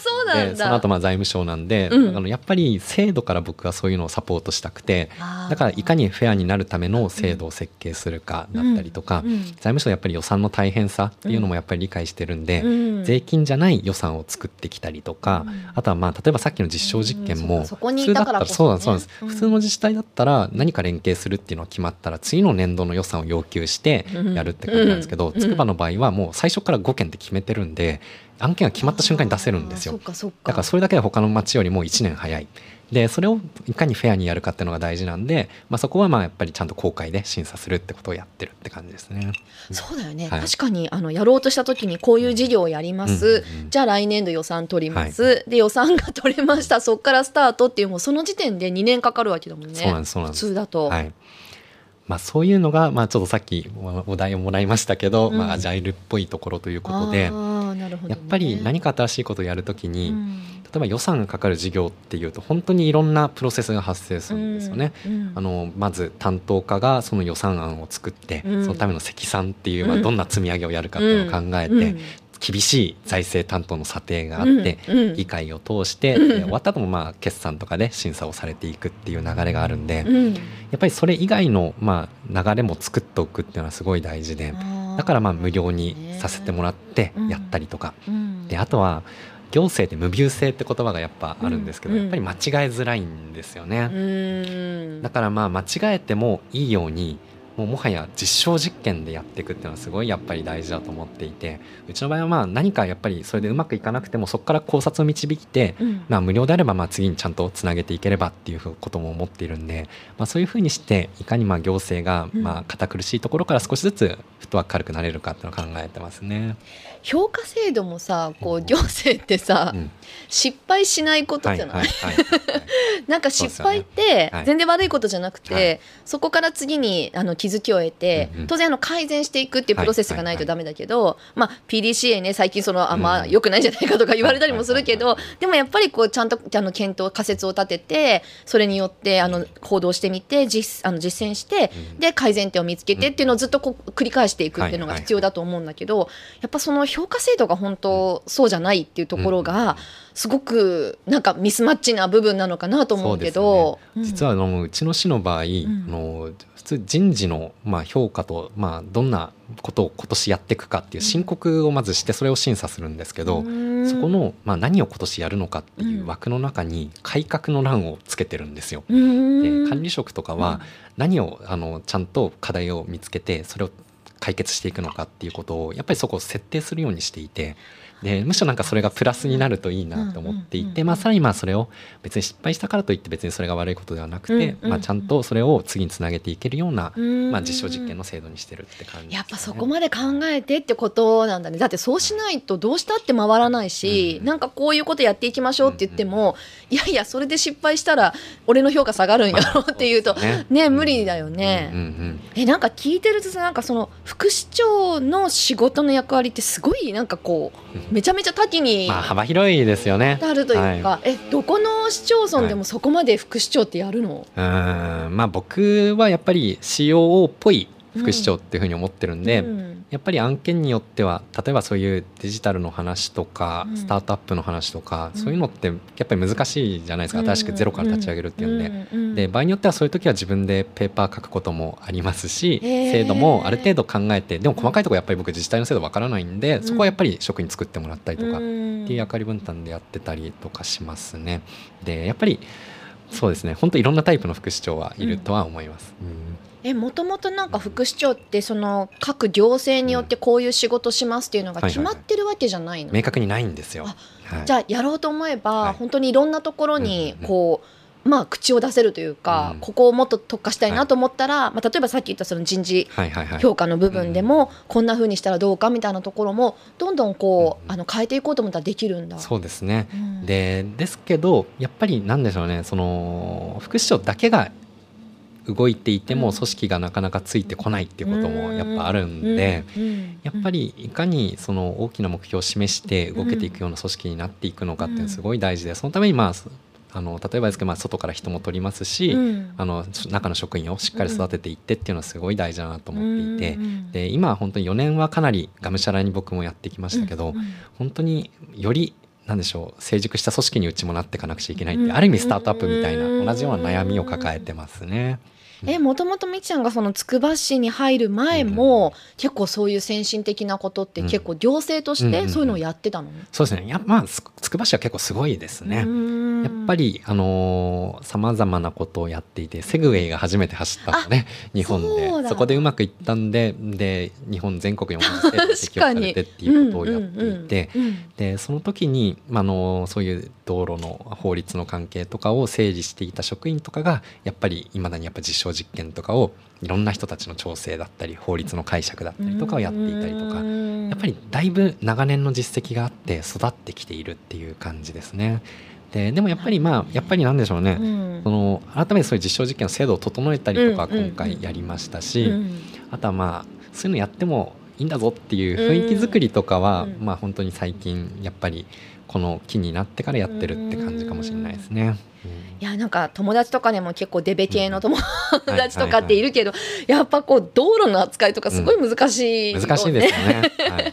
そうなんその後まあ財務省なんで、うん。あのやっぱり制度から僕はそういうのをサポートしたくてだからいかにフェアになるための制度を設計するかだったりとか、うん。財務省はやっぱり予算の大変さっていうのもやっぱり理解してるんで、うん。税金じゃない予算を作ってきたりとか、うん。あとはまあ例えばさっきの実証実験も、うんそこにいたからこそそうなんですそうなんです、うん。普通の自治体だったら何か連携するっていうのが決まったら次の年度の予算を要求してやるって感じなんですけど、うん。筑波の場合はもう最初から5件で決めてるんで案件が決まった瞬間に出せるんですよ。だからそれだけで他の町よりも1年早いでそれをいかにフェアにやるかっていうのが大事なんで、まあ、そこはまあやっぱりちゃんと公開で審査するってことをやってるって感じですね。そうだよね、はい。確かにあのやろうとした時にこういう事業をやります、うんうんうんじゃあ来年度予算取ります、で予算が取れました。そこからスタートっていうもうその時点で2年かかるわけだもんね。そうなん普通だと、はい。まあ、そういうのが、まあ、ちょっとさっきおお題をもらいましたけど、うん。まあ、アジャイルっぽいところということでね。やっぱり何か新しいことをやるときに、うん例えば予算がかかる事業っていうと本当にいろんなプロセスが発生するんですよね。うんあのまず担当課がその予算案を作って、うん。そのための積算っていう、まあ、うん。どんな積み上げをやるかっていうのを考えて、うん。厳しい財政担当の査定があって、うん。うん。議会を通して、終わった後もまあ決算とかで審査をされていくっていう流れがあるんで、うん。やっぱりそれ以外のまあ流れも作っておくっていうのはすごい大事でだからまあ無料にさせてもらってやったりとか、うん。であとは行政って無病性って言葉がやっぱあるんですけど、うんやっぱり間違えづらいんですよね。うんだからまあ間違えてもいいようにもうもはや実証実験でやっていくっていうのはすごいやっぱり大事だと思っていてうちの場合はまあ何かやっぱりそれでうまくいかなくてもそこから考察を導いて、うんまあ、無料であればまあ次にちゃんとつなげていければっていうことも思っているんで、まあ、そういうふうにしていかにまあ行政がうんまあ堅苦しいところから少しずつフットワーク軽くなれるかっていうのを考えてますね。評価制度もさこう行政ってさ、うん。失敗しないことじゃない、はいはいはい。なんか失敗って全然悪いことじゃなくて、はい。そこから次にあの気気づきを得て、うんうん。当然あの改善していくっていうプロセスがないとダメだけど、まあ、PDCA ね最近そのあんまうん。良くないんじゃないかとか言われたりもするけど、はいでもやっぱりこうちゃんとあの検討仮説を立ててそれによってあの行動してみて実あの実践して、うん。で改善点を見つけてっていうのをずっとこう繰り返していくっていうのがはいはい必要だと思うんだけど、やっぱその評価制度が本当そうじゃないっていうところがすごくなんかミスマッチな部分なのかなと思うけど、うん。実はあのうちの市の場合、ん。あの普通人事のまあ評価と、まあ、どんなことを今年やっていくかっていう申告をまずしてそれを審査するんですけど、うん。そこの、まあ、何を今年やるのかっていう枠の中に改革の欄をつけてるんですよ。うん。で管理職とかは何をあのちゃんと課題を見つけてそれを解決していくのかっていうことをやっぱりそこを設定するようにしていてでむしろなんかそれがプラスになるといいなと思っていうんうんうんてまあさらにまあそれを別に失敗したからといって別にそれが悪いことではなくて、うんうんまあ、ちゃんとそれを次につなげていけるような、うん。まあ、実証実験の制度にしてるって感じね、やっぱそこまで考えてってことなんだね。だってそうしないとどうしたって回らないし、うんなんかこういうことやっていきましょうって言っても、いやいやそれで失敗したら俺の評価下がるんやろっていうと、まあそうですね。無理だよね。うんうん。えなんか聞いてるとさなんかその副市長の仕事の役割ってすごいなんかこうめちゃめちゃ多岐うんにまあ幅広いですよね。あるというか、はえどこの市町村でもそこまで副市長ってやるの、うーん。まあ僕はやっぱり COO っぽい副市長っていうふうに思ってるんで、うん。やっぱり案件によっては例えばそういうデジタルの話とか、うん。スタートアップの話とか、うん。そういうのってやっぱり難しいじゃないですか、新しくゼロから立ち上げるっていうんで。うん。うん。で場合によってはそういう時は自分でペーパー書くこともありますし制度もある程度考えてでも細かいところやっぱり僕自治体の制度わからないんでそこはやっぱり職員作ってもらったりとかっていう役割分担でやってたりとかしますね。でやっぱりそうですね。本当いろんなタイプの副市長はいるとは思います。えもともとなんか副市長ってその各行政によってこういう仕事しますっていうのが決まってるわけじゃないの、明確にないんですよ。あはい。じゃあやろうと思えば、はい。本当にいろんなところにうんうんうん。こう、まあ口を出せるというか、うん。ここをもっと特化したいなと思ったら、まあ、例えばさっき言ったその人事はいはいはい。評価の部分でも、こんな風にしたらどうかみたいなところもどんどんこう、うん。あの変えていこうと思ったらできるんだ。そうですね。うん。でですけどやっぱりなんでしょうね。その副市長だけが動いていてもうん。組織がなかなかついてこないっていうこともやっぱあるんで、やっぱりいかにその大きな目標を示して動けていくような組織になっていくのかっていうのはすごい大事でそのためにまああの例えばですけど、まあ、外から人も取りますし、うん。あの中の職員をしっかり育てていってっていうのはすごい大事だなと思っていて、で今は本当に4年はかなりがむしゃらに僕もやってきましたけど、うん。うん。本当によりなんでしょう成熟した組織にうちもなっていかなくちゃいけないって、うん。ある意味スタートアップみたいなうん。同じような悩みを抱えてますね。えもともとみきちゃんがそのつくば市に入る前も、結構そういう先進的なことって結構行政としてそういうのをやってたの、そうですね。やまあつつくば市は結構すごいですね。やっぱりりあのさまざまなことをやっていてセグウェイが初めて走ったのね日本で。そこでうまくいったんでで日本全国に同じ制度が適用されてっていうことをやっていて。でその時に、まあ、あのそういう道路の法律の関係とかを整理していた職員とかがやっぱりいまだにやっぱ実証実験とかをいろんな人たちの調整だったり法律の解釈だったりとかをやっていたりとかやっぱりだいぶ長年の実績があって育ってきているっていう感じですね。ででもやっぱりまあやっぱりなんでしょうね、うん。その改めてそういう実証実験の制度を整えたりとか今回やりましたし、うん。あとはまあそういうのやってもいいんだぞっていう雰囲気作りとかは、うん。まあ本当に最近やっぱりこの木になってからやってるって感じかもしれないですね。いやなんか友達とかでも結構デベ系の友達とかっているけど、やっぱこう道路の扱いとかすごい難しいよね、難しいですよね。はい。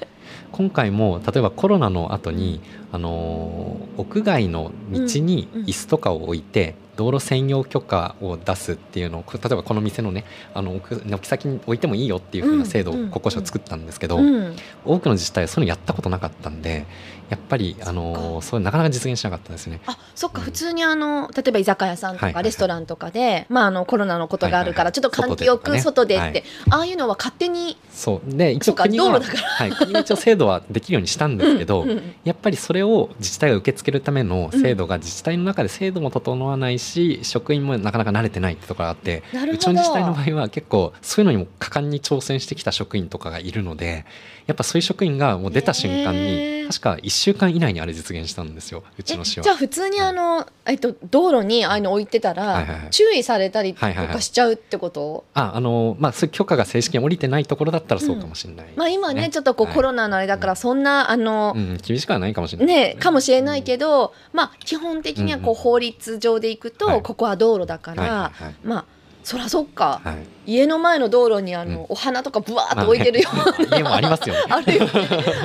今回も例えばコロナの後にあのー屋外の道にうんうん。椅子とかを置いて、道路専用許可を出すっていうのをこ例えばこの店のねあの軒先に置いてもいいよっていう風な制度をうんうん国交省作ったんですけど、うん。多くの自治体はそういうのやったことなかったんでやっぱりあのそうなかなか実現しなかったですね。あそっか。うん普通にあの例えば居酒屋さんとかレストランとかで、まあ、あのコロナのことがあるからちょっと換気よく外でって、ああいうのは勝手にそう。で一応国が道路だから。はい、国が一応制度はできるようにしたんですけど、うんうんやっぱりそれを自治体が受け付けるための制度が自治体の中で制度も整わないし職員もなかなか慣れてないってところがあってうちの自治体の場合は結構そういうのにも果敢に挑戦してきた職員とかがいるのでやっぱそういう職員がもう出た瞬間に確か1週間以内にあれ実現したんですようちの市は。えじゃあ普通にあの、えっと、道路にああいうの置いてたら、はいはい。はい注意されたりとはいはいはいかしちゃうってこと、ああのまあそういう許可が正式に降りてないところだったらそうかもしれない、まあ今ねちょっとこう、はい。コロナのあれだからそんなあの、うん、厳しくはないかもしれない。ねかもしれないけど、まあ基本的にはこううんうん。法律上でいくと、はい。ここは道路だから、はいはいはい。まあそりゃそっか、はい。家の前の道路にあの、うん。お花とかぶわーっと置いてるような、まあね家もありますよね。あるよね。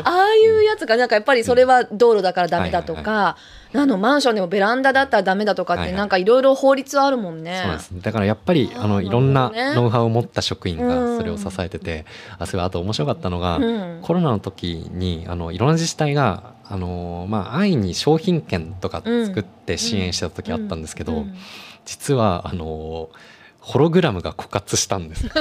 ああいうやつがなんかやっぱりそれは道路だからダメだとか、はいあのマンションでもベランダだったらダメだとかってはいはい。なんかいろいろ法律あるもんね。そうですだからやっぱりあのいろんなノウハウを持った職員うん。がそれを支えてて、あそれはあと面白かったのが、うん。コロナの時にあのいろんな自治体があの、まあ、安易に商品券とか作って支援してた時あったんですけど、うん。実はあのホログラムが枯渇したんです。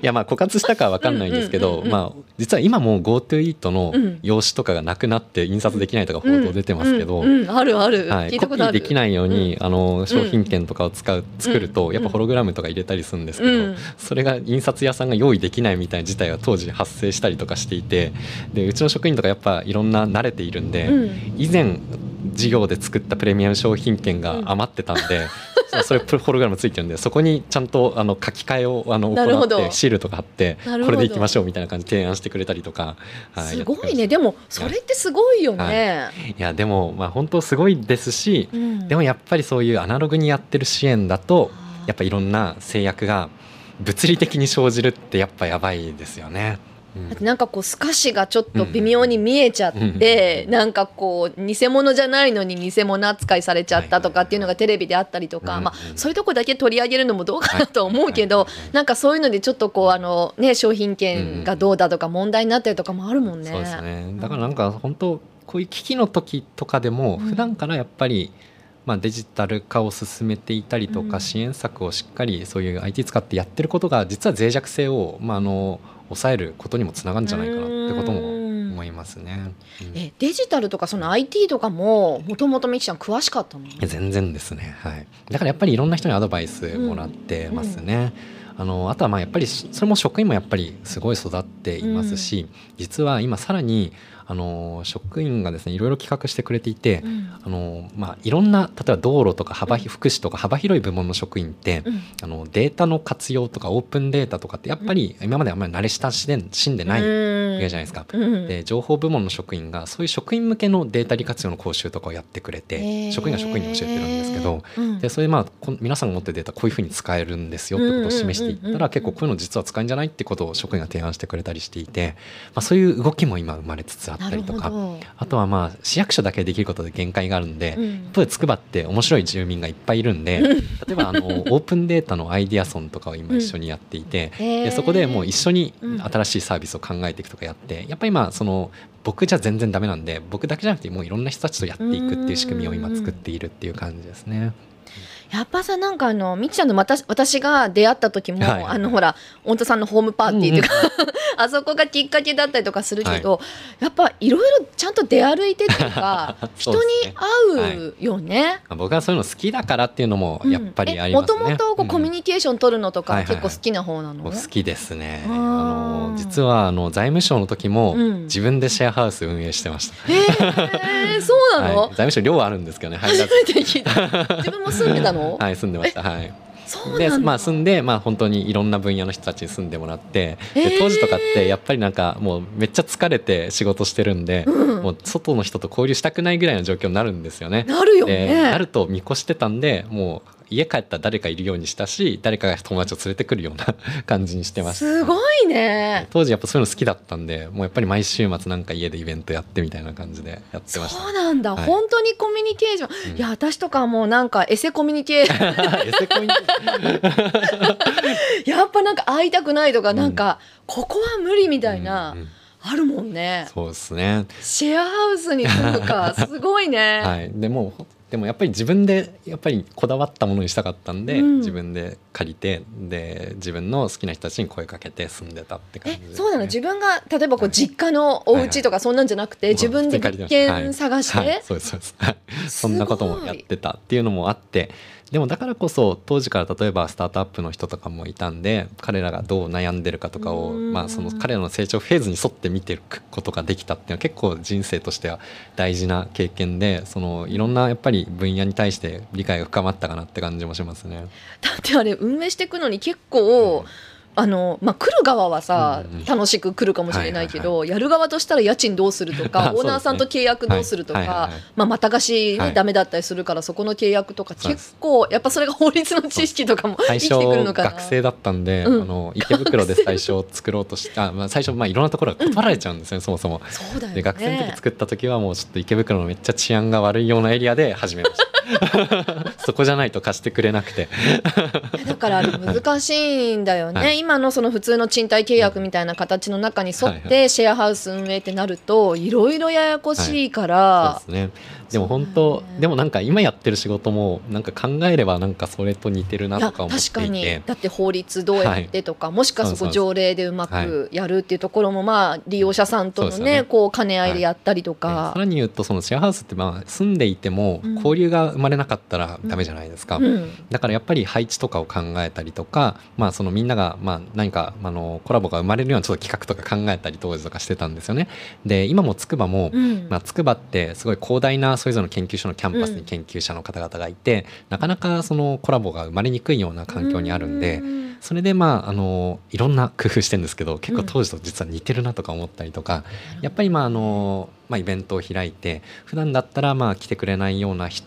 いやまあ枯渇したかは分かんないんですけど、まあ実は今も GoTo イートのうん。用紙とかがなくなって印刷できないとか報道出てますけど、あるある、はい、コピーできないように、あの商品券とかを使う、作るとやっぱホログラムとか入れたりするんですけど、うん。それが印刷屋さんが用意できないみたいな事態が当時発生したりとかしていてでうちの職員とかやっぱいろんな慣れているんで、うん。以前事業で作ったプレミアム商品券が余ってたんで、そそれプホログラムついてるんでそこにちゃんとあの書き換えをあの行ってシールとか貼ってこれでいきましょうみたいな感じで提案してくれたりとか、はいすごいね。でもそれってすごいよね。たい。やでもまあ本当すごいですし、うん。でもやっぱりそういうアナログにやってる支援だとやっぱいろんな制約が物理的に生じるってやっぱやばいですよね。うん。だってなんかこう透かしがちょっと微妙に見えちゃって、なんかこう偽物じゃないのに偽物扱いされちゃったとかっていうのがテレビであったりとか、はいまあ、そういうとこだけ取り上げるのもどうかなとは思うけど、なんかそういうのでちょっとこうあの、ね、商品券がどうだとか問題になったりとかもあるもんね。そうですね。だからなんか本当こういう危機の時とかでもうん。普段からやっぱり、まあ、デジタル化を進めていたりとうん。か支援策をしっかりそういう IT 使ってやってることが実は脆弱性を、まあ、あの抑えることにもつながるんじゃないかなってことも思いますね。うん。えデジタルとかその IT とかももともとみきちゃん詳しかったの？全然ですね、はい、だからやっぱりいろんな人にアドバイスもらってますね。あのあとはまあやっぱりそれも職員もやっぱりすごい育っていますし、実は今さらにあの職員がですねいろいろ企画してくれていて、うん。あのまあ、いろんな例えば道路とか幅、福祉とか幅広い部門の職員って、うん。あのデータの活用とかオープンデータとかってやっぱり今まであんまり慣れ親しんでしんでないわけじゃないですか。うん。で情報部門の職員がそういう職員向けのデータ利活用の講習とかをやってくれて、職員が職員に教えてるんですけど、うん。でそれでまあこん皆さんが持ってるデータこういうふうに使えるんですよってことを示していったうんうんうんうん。ら結構こういうの実は使えるんじゃないってことを職員が提案してくれたりしていて、まあ、そういう動きも今生まれつつあったりとか。あとはまあ市役所だけでできることで限界があるんで、うん。つくばって面白い住民がいっぱいいるんで例えばあの オープンデータのアイディアソンとかを今一緒にやっていて、へー。でそこでもう一緒にうん。新しいサービスを考えていくとかやってやっぱり今その僕じゃ全然ダメなんで僕だけじゃなくてもういろんな人たちとやっていくっていう仕組みを今作っているっていう感じですね。やっぱさなんかあのみきちゃんの私私が出会った時も、はい。あのほら太田さんのホームパーティーっていうか、あそこがきっかけだったりとかするけど、やっぱいろいろちゃんと出歩いてっていうか人に そうですね。会うよね。まあ僕はそういうの好きだからっていうのもやっぱりありますね。もともとこうコミュニニケーション取るのとかはいはいはい。結構好きな方なの、好きですね。あの実はあの財務省の時もうん。自分でシェアハウス運営してました。えー、そうなの、はい、財務省寮はあるんですけどね入らず初めて聞いた。自分も住んでたの、はい住んでました。はい。でまあ住んでまあ本当にいろんな分野の人たちに住んでもらってへー。で当時とかってやっぱりなんかもうめっちゃ疲れて仕事してるんで、うん。もう外の人と交流したくないぐらいの状況になるんですよね。なるよでねなると見越してたんでもう家帰ったら誰かいるようにしたし誰かが友達を連れてくるような 感じにしてました。すごいね。当時やっぱそういうの好きだったんでもうやっぱり毎週末なんか家でイベントやってみたいな感じでやってました。そうなんだ、はい。本当にコミュニケーション、うん。いや私とかはもうなんかエセコミュニケーション。エセコミ やっぱなんか会いたくないとか、なんかここは無理みたいな、うんうん。あるもんね。そうですね。シェアハウスに住むか。すごいね、はい、でもでもやっぱり自分でやっぱりこだわったものにしたかったんで、うん。自分で借りてで自分の好きな人たちに声かけて住んでたって感えじ。ね、そうなの？自分が例えばこう実家のお家とかそんなんじゃなくて、はい自分で物件探して、はい。はい。そうですそうです。はい。そんなこともやってたっていうのもあってでもだからこそ当時から例えばスタートアップの人とかもいたんで彼らがどう悩んでるかとかを、うんまあ、その彼らの成長フェーズに沿って見ていくことができたっていうのは結構人生としては大事な経験でそのいろんなやっぱり分野に対して理解が深まったかなって感じもしますね。だってあれ運営していくのに結構、あのまあ、来る側はさ、うんうん楽しく来るかもしれないけど、はいやる側としたら家賃どうするとあか オーナーさんと契約どうするとか、はい。はいはいはい。まあ、また貸し、ねはい。ダメだったりするからそこの契約とか結構やっぱそれが法律の知識とかも生きてくるのかな。学生だったんで、うん。あの池袋で最初作ろうとした、まあ、最初まあいろんなところが断られちゃうんですね、そもそも。そうだよね。で学生の時作った時はもうちょっと池袋のめっちゃ治安が悪いようなエリアで始めました。そこじゃないと貸してくれなくて。だから難しいんだよね、はい。今のその普通の賃貸契約みたいな形の中に沿っはいはてシェアハウス運営ってなるといろいろややこしいから、そうですねでも本当ね。でもなんか今やってる仕事もなんか考えればなんかそれと似てるないとやか思って確かに。だって法律どうやってとか、もしくはそこ条例でうまくやるっていうところもまあ利用者さんとのねね。こう兼ね合いでやったりとでかさ、らに言うとそのシェアハウスってまあ住んでいてもうん。交流が生まれなかったらダメじゃないですか。うん。だからやっぱり配置とかを考えたりとか、まあ、そのみんながまあ何かあのコラボが生まれるようなちょっと企画とか考えたり当時とかしてたんですよね。で今も筑波も、うん。まあ、筑波ってすごい広大なそれぞれの研究所のキャンパスうん。に研究者の方々がいて、なかなかそのコラボが生まれにくいような環境にあるんで。うん。それでまああのいろんな 工夫してるんですけど結構うん。当時と実は似てるなとか思ったりとか、やっぱりまああの、まあ、イベントを開いて普段だったらまあ来てくれないような人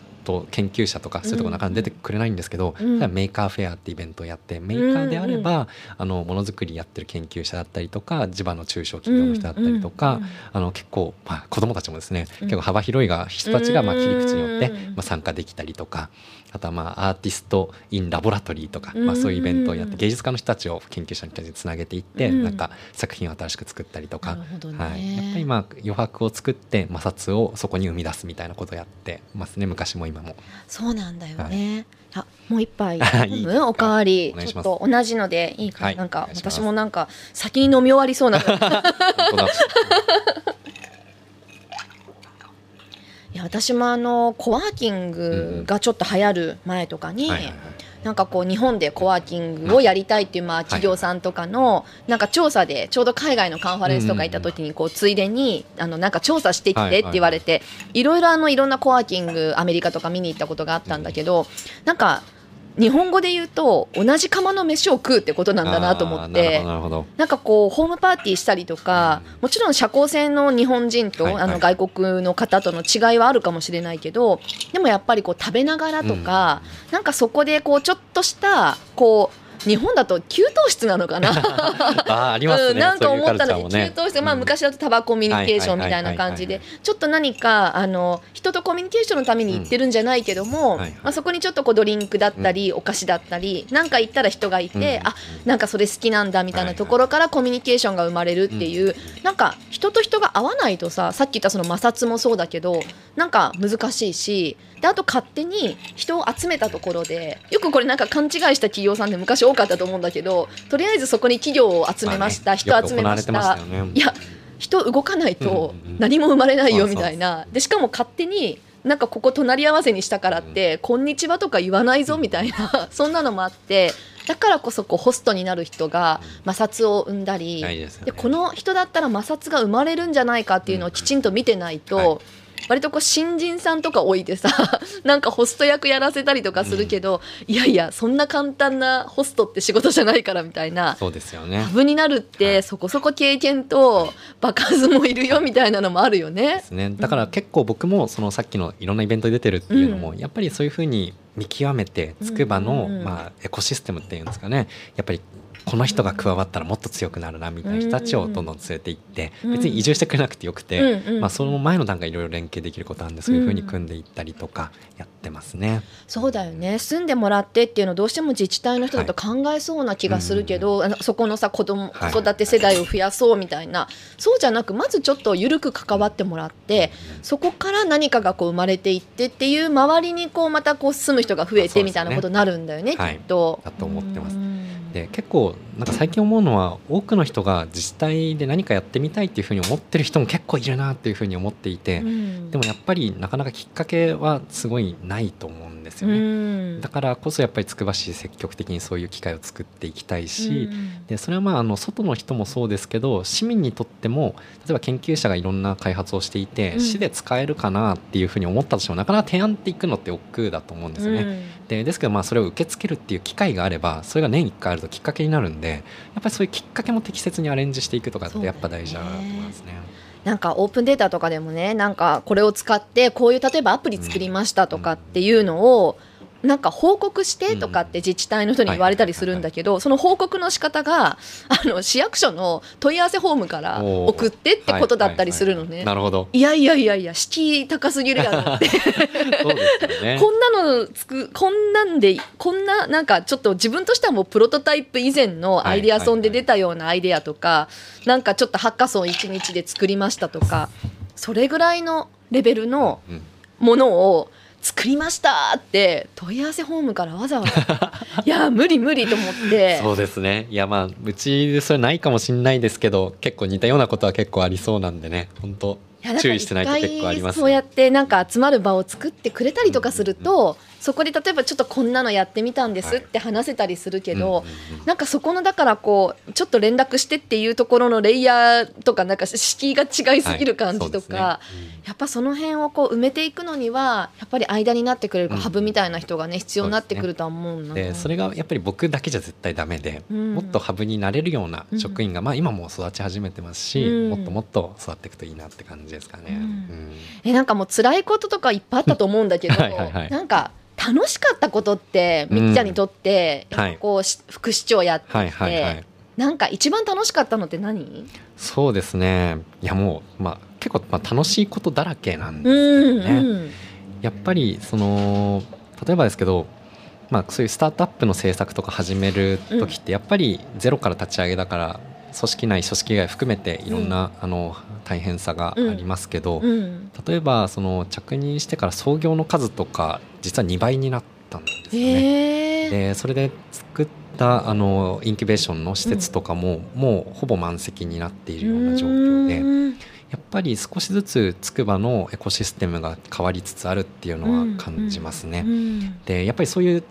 研究者とかそういうところなかなか出てくれないんですけど、うん。 Maker Faire ってイベントをやってメーカーであれば、あのものづくりやってる研究者だったりとか地場の中小企業の人だったりとか、うん。うんあの結構、まあ、子どもたちもですね、うん。結構幅広いが人たちがまあ切り口によって、うん。まあ、参加できたりとかあとはまあ Artist in Laboratory とか、うん。まあ、そういうイベントをやって芸術家の人たちを研究者の人たちにつなげていって、うん。なんか作品を新しく作ったりとか、はい、やっぱりまあ余白を作って摩擦をそこに生み出すみたいなことをやってますね。昔も今も。そうなんだよね。あ、もう一杯。おかわり。ちょっと同じのでいいかな、はい。なんか私もなんか先に飲み終わりそうな。私もあのコワーキングがちょっと流行る前とかに、なんかこう日本でコワーキングをやりたいっていうまあ企業さんとかのなんか調査でちょうど海外のカンファレンスとか行った時にこうついでにあのなんか調査してきてって言われていろいろあのいろんなコワーキングアメリカとか見に行ったことがあったんだけどなんか日本語で言うと同じ釜の飯を食うってことなんだなと思って。なんかこうホームパーティーしたりとかもちろん社交性の日本人と、あの外国の方との違いはあるかもしれないけどでもやっぱりこう食べながらとか、なんかそこでこうちょっとしたこう日本だと給湯室なのかな？あーありますね、うん、なんか思ったのカルチャーもね。で給湯室、まあ、昔だとタバコミュニケーションみたいな感じでちょっと何かあの人とコミュニケーションのために行ってるんじゃないけども、はいはい。まあ、そこにちょっとこうドリンクだったり、お菓子だったりなんか行ったら人がいて、うん。あなんかそれ好きなんだみたいなところからコミュニケーションが生まれるっていう、なんか人と人が合わないとささっき言ったその摩擦もそうだけどなんか難しいしであと勝手に人を集めたところでよくこれなんか勘違いした企業さんで昔多かったと思うんだけどとりあえずそこに企業を集めました、あね人集めました。したよね。いや人動かないと何も生まれないよみたいな。でしかも勝手になんかここ隣り合わせにしたからって「こんにちは」とか言わないぞみたいな そんなのもあってだからこそこうホストになる人が摩擦を生んだりでこの人だったら摩擦が生まれるんじゃないかっていうのをきちんと見てないと、はい割とこう新人さんとか置いてさ なんかホスト役やらせたりとかするけど、いやいやそんな簡単なホストって仕事じゃないからみたいな。そうですよね。タブになるって、はい。そこそこ経験と場数もいるよみたいなのもあるよでね。すね。だから結構僕もそのさっきのいろんなイベントに出てるっていうのも、やっぱりそういうふうに見極めて筑波の、うんうんうん。まあ、エコシステムっていうんですかね。やっぱりこの人が加わったらもっと強くなるなみたいな人たちをどんどん連れていって、うん。別に移住してくれなくてよくて、まあ、その前の段階いろいろ連携できることなんでそういうふうに組んでいったりとかやってますね。そうだよね。住んでもらってっていうのどうしても自治体の人だと考えそうな気がするけど、あのそこのさ子供はい。子育て世代を増やそうみたいな、そうじゃなくまずちょっと緩く関わってもらってそこから何かがこう生まれていってっていう周りにこうまたこう住む人が増えてみたいなことになるんだよね、はい。きっと。だと思ってます。うん。で結構なんか最近思うのは多くの人が自治体で何かやってみたいっていうふうに思ってる人も結構いるなっていうふうに思っていて、うん。でもやっぱりなかなかきっかけはすごいないと思うんですようね。んだからこそやっぱりつくば市積極的にそういう機会を作っていきたいし、うんでそれはまああの外の人もそうですけど市民にとっても例えば研究者がいろんな開発をしていて、うん市で使えるかなっていうふうに思ったとしてもなかなか提案っていくのって億劫だと思うんですよね。うんでですけどまあそれを受け付けるっていう機会があればそれが年1回あるときっかけになるんでやっぱりそういうきっかけも適切にアレンジしていくとかってやっぱ大事だなと思いますね。なんかオープンデータとかでもねなんかこれを使ってこういう例えばアプリ作りましたとかっていうのを、なんか報告してとかって自治体の人に言われたりするんだけど、その報告の仕方があの市役所の問い合わせフォームから送ってってことだったりするのね。なるほど。いやいやいやいや敷居高すぎるやろって。こんなのつくこんなんでこんななんかちょっと自分としてはもうプロトタイプ以前のアイデアソンで出たようなアイデアとか、なんかちょっとハッカソン1日で作りましたとかそれぐらいのレベルのうん。ものを作りましたって問い合わせフォームからわざわざ。いや無理無理と思って。そうですね。いやまあうちでそれないかもしれないですけど結構似たようなことは結構ありそうなんでね。本当注意してないと結構あります一回そうやってなんか集まる場を作ってくれたりとかすると、そこで例えばちょっとこんなのやってみたんですって話せたりするけど、うんうんうん。なんかそこのだからこうちょっと連絡してっていうところのレイヤーとかなんか敷居が違いすぎる感じとか、はいやっぱその辺をこう埋めていくのにはやっぱり間になってくれるハブみたいな人がね必要になってくるとは思うな。そうでそれがやっぱり僕だけじゃ絶対ダメで、うん。もっとハブになれるような職員が、まあ、今も育ち始めてますし、うん。もっともっと育っていくといいなって感じですかね。うん。うん。えなんかもう辛いこととかいっぱいあったと思うんだけど はいはいはい。なんか楽しかったことってみっちゃんにとって、うん。こうし副市長やってて、はいはいはい。なんか一番楽しかったのって何？そうですね。いやもう、まあ、結構、まあ、楽しいことだらけなんうですよんね。うんやっぱりその例えばですけど、まあ、そういうスタートアップの政策とか始める時ってやっぱりゼロから立ち上げだから組織内組織外含めていろんな、あの大変さがありますけど、うん。例えばその着任してから創業の数とか実は2倍になったんですよね。へえでそれで作ったあのインキュベーションの施設とかも、もうほぼ満席になっているような状況で。うんやっぱり少しずつ筑波のエコシステムが変わりつつあるっていうのは感じますね。うんでやっぱりそういう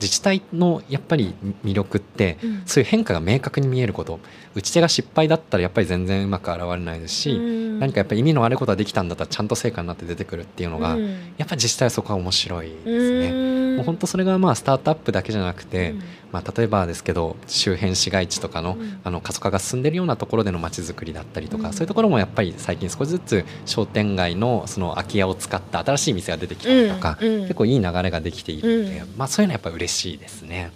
自治体のやっぱり魅力って、うん。そういう変化が明確に見えること。打ち手が失敗だったらやっぱり全然うまく現れないですし、うん。何かやっぱり意味のあることができたんだったらちゃんと成果になって出てくるっていうのが、うん。やっぱり自治体はそこは面白いですね。うん。もう本当それがまあスタートアップだけじゃなくて、うんまあ、例えばですけど周辺市街地とかの,、うん。あの過疎化が進んでいるようなところでの街づくりだったりとか、うん。そういうところもやっぱり最近少しずつ商店街のその空き家を使った新しい店が出てきたりとか、結構いい流れができているので、うまあ、そういうのはやっぱ嬉しいですね。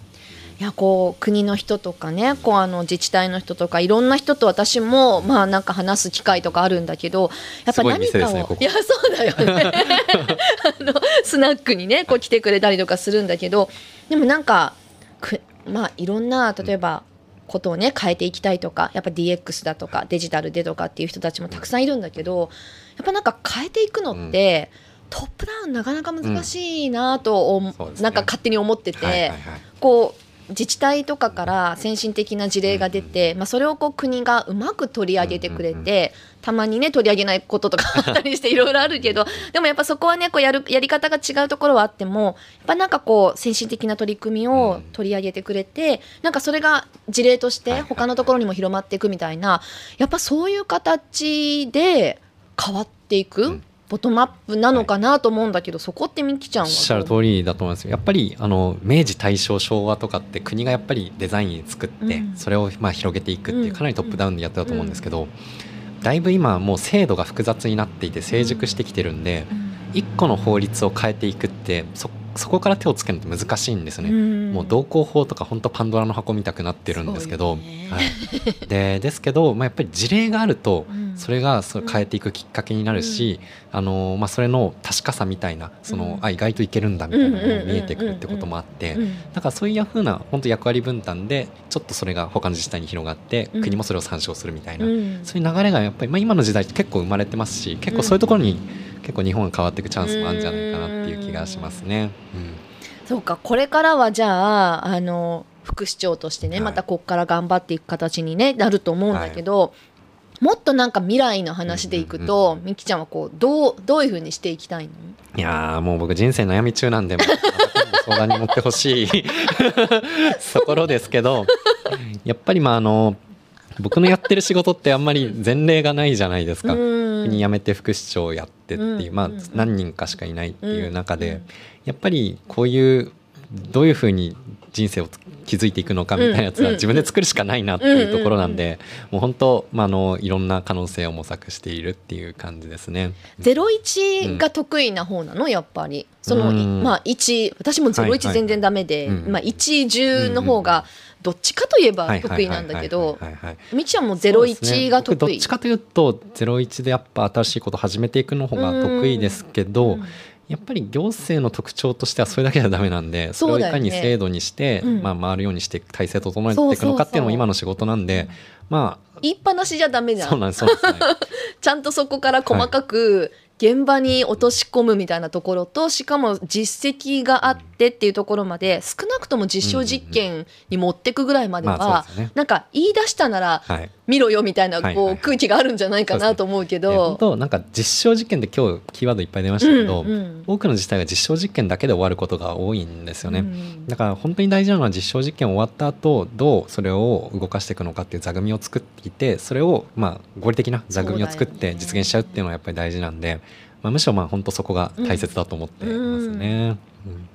いやこう国の人とかねこうあの自治体の人とかいろんな人と私もまあなんか話す機会とかあるんだけどやっぱ何かを、いやそうだよね。あのスナックにねこう来てくれたりとかするんだけどでもなんかくまあいろんな例えばことをね変えていきたいとかやっぱ DX だとかデジタルでとかっていう人たちもたくさんいるんだけどやっぱなんか変えていくのって、トップダウンなかなか難しいなとうですねなんか勝手に思ってて。はいはいはいこう自治体とかから先進的な事例が出て、まあ、それをこう国がうまく取り上げてくれて、たまにね取り上げないこととかあったりして いろいろあるけどでもやっぱそこはねこうやるやり方が違うところはあってもやっぱなんかこう先進的な取り組みを取り上げてくれて、なんかそれが事例として他のところにも広まっていくみたいなやっぱそういう形で変わっていく、うんボトムアップなのかなと思うんだけど、そこってみきちゃんはおっしゃる通りだと思いますやっぱりあの明治大正昭和とかって国がやっぱりデザイン作って、うん。それをまあ広げていくっていううん。かなりトップダウンでやってたと思うんですけど、うだいぶ今もう制度が複雑になっていて成熟してきてるんで、うん。一個の法律を変えていくってそそこから手をつけるのって難しいんですね。ん。もう同行法とか本当パンドラの箱見たくなってるんですけど、はい、でですけど、まあ、やっぱり事例があるとうん。それがそれ変えていくきっかけになるし、あのまあ、それの確かさみたいなその、うん。あ意外といけるんだみたいなのが見えてくるってこともあって、うんだからそういうふうな本当役割分担でちょっとそれが他の自治体に広がって、うん。国もそれを参照するみたいな、うん。そういう流れがやっぱり、まあ、今の時代って結構生まれてますし結構そういうところに結構日本が変わっていくチャンスもあるんじゃないかなっていう気がしますね。うん。そうかこれからはじゃああの副副市長としてね、はい。またこっから頑張っていく形に、ね、なると思うんだけど、もっとなんか未来の話でいくと、みきちゃんはこうどうどういうふうにしていきたいの？いやーもう僕人生悩み中なんで相談に乗ってほしい。ところですけどやっぱりまああの僕のやってる仕事ってあんまり前例がないじゃないですか。うん。に辞めて副市長をやってっていう、まあ何人かしかいないっていう中で、うん。やっぱりこういうどういうふうに人生を築いていくのかみたいなやつうん。は自分で作るしかないなっていうところなんで、もう本当、まあ、あのいろんな可能性を模索しているっていう感じですね。ゼロ一が得意な方なの？やっぱり。その、うんまあ1私もゼロ一全然ダメで、うん。まあ110の方がどっちかといえばはい得意なんだけどみきちゃんもゼロそうですね。一が得意。僕どっちかというと01でやっぱ新しいことを始めていくの方が得意ですけど、うん。やっぱり行政の特徴としてはそれだけじゃダメなんでそれをいかに制度にして、うん。まあ、回るようにして体制整えていくのかっていうのも今の仕事なんでま言いっぱなしじゃダメじゃん。あそうなんです。ちゃんとそこから細かく現場に落とし込むみたいなところとしかも実績があってっていうところまで少なくとも実証実験に持ってくぐらいまでまあはなんか言い出したならはい見ろよみたいなはいはいこう空気があるんじゃないかなと思うけで本ど。当なんか実証実験で今日キーワードいっぱい出ましたけど、うんうん。多くの自治体が実証実験だけで終わることが多いんですよね。うんだから本当に大事なのは実証実験終わった後どうそれを動かしていくのかっていう座組を作っていてそれをまあ合理的な座組を作って実現しちゃうっていうのはやっぱり大事なんで、まあ、むしろまあ本当そこが大切だと思ってますね。うん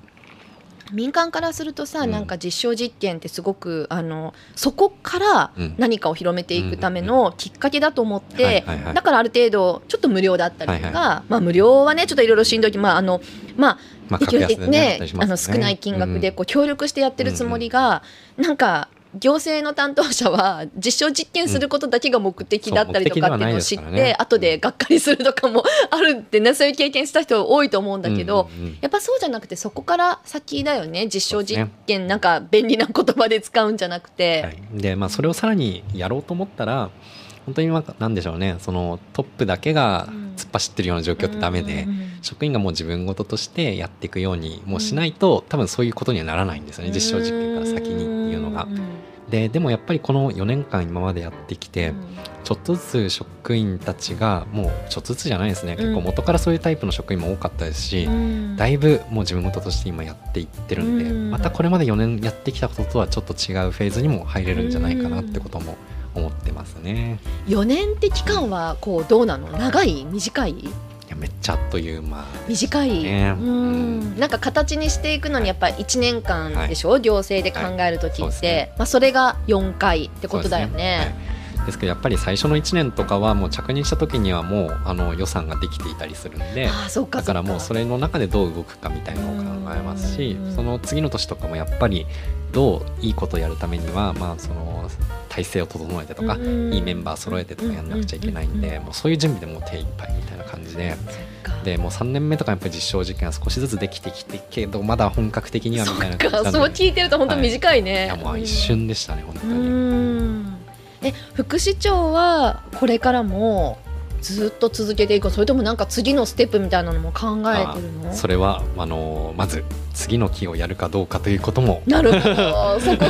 民間からするとさ、うん。なんか実証実験ってすごくあのそこからうん。何かを広めていくためのきっかけだと思っはいてはいはい。だからある程度ちょっと無料だったりとか、はいまあ無料はねちょっといろいろしんどいまああのまあまあできるだけねね。あの少ない金額でこう協力してやってるつもりが、なんか行政の担当者は実証実験することだけが目的だったりとかっていうのを知って、そう目的でね。後でがっかりするとかもあるってねそういう経験した人多いと思うんだけど、うんうんうん。やっぱそうじゃなくてそこから先だよね実証実験、なんか便利な言葉で使うんじゃなくて、はい、でまあそれをさらにやろうと思ったら本当になんかなんでしょうね。そのトップだけが突っ走ってるような状況ってダメで、うんうんうん職員がもう自分事としてやっていくようにもうしないと、多分そういうことにはならないんですよね実証実験から先にっていうのが。ん。んででもやっぱりこの4年間今までやってきて、ちょっとずつ職員たちがもうちょっとずつじゃないですね、結構元からそういうタイプの職員も多かったですし、うん。だいぶもう自分事として今やっていってるんで、うん。またこれまで4年やってきたこととはちょっと違うフェーズにも入れるんじゃないかなってことも思ってますね。4年って期間はこうどうなの？長い？短いい？やめっちゃあっという間。短い、ね。うん。なん。か形にしていくのにやっぱり1年間でしょ、行政で考える時って、そうですねまあ、それが4回ってことだよね。ですけどやっぱり最初の1年とかはもう着任した時にはもうあの予算ができていたりするんでああそうかだからもうそれれの中でどう動くかみたいなのを考えますしうん。その次の年とかもやっぱりどういいことをやるためにはまあその体制を整えてとかいいメンバー揃えてとかやんなくちゃいけないんでもうそういう準備でもう手一杯みたいな感じででもう3年目とかやっぱり実証実験は少しずつできてきてけどまだ本格的にはみたいな感じなんで。聞いてると本当短いね。いやもう一瞬でしたね本当うに。んえ副市長はこれからもずっと続けていくそれともなんか次のステップみたいなのも考えてるの？それはあのまず次の期をやるかどうかということも。なるほど。そこ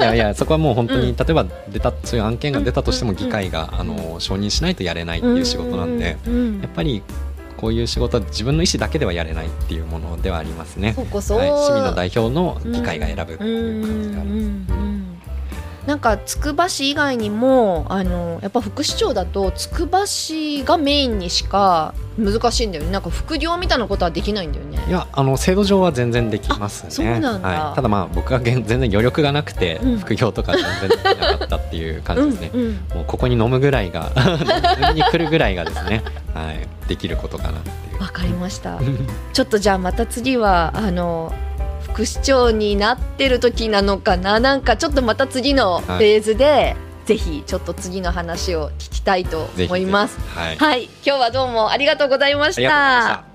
いやいやそこはもう本当に、うん。例えば出たそういう案件が出たとしてもうん議会が、あの承認しないとやれないっていう仕事なんで、うんうんやっぱりこういう仕事は自分の意思だけではやれないっていうものではありますね。そうこそ、はい、市民の代表の議会が選ぶっていう感じであります。うんうんうんなんかつくば市以外にもあのやっぱ副市長だとつくば市がメインにしか難しいんだよね。なんか副業みたいなことはできないんだよね。いやあの制度上は全然できますね。あそうなんだ。はい、ただまあ僕がげん全然余力がなくて、うん。副業とか全然できなかったっていう感じですね。うんうん。もうここに飲むぐらいが 飲みに来るぐらいがですね、はい、できることかなっていう。わかりました。ちょっとじゃあまた次はあの副市長になってる時なのかな？なんかちょっとまた次のフェーズで、ぜひちょっと次の話を聞きたいと思います。はい、はい。今日はどうもありがとうございました。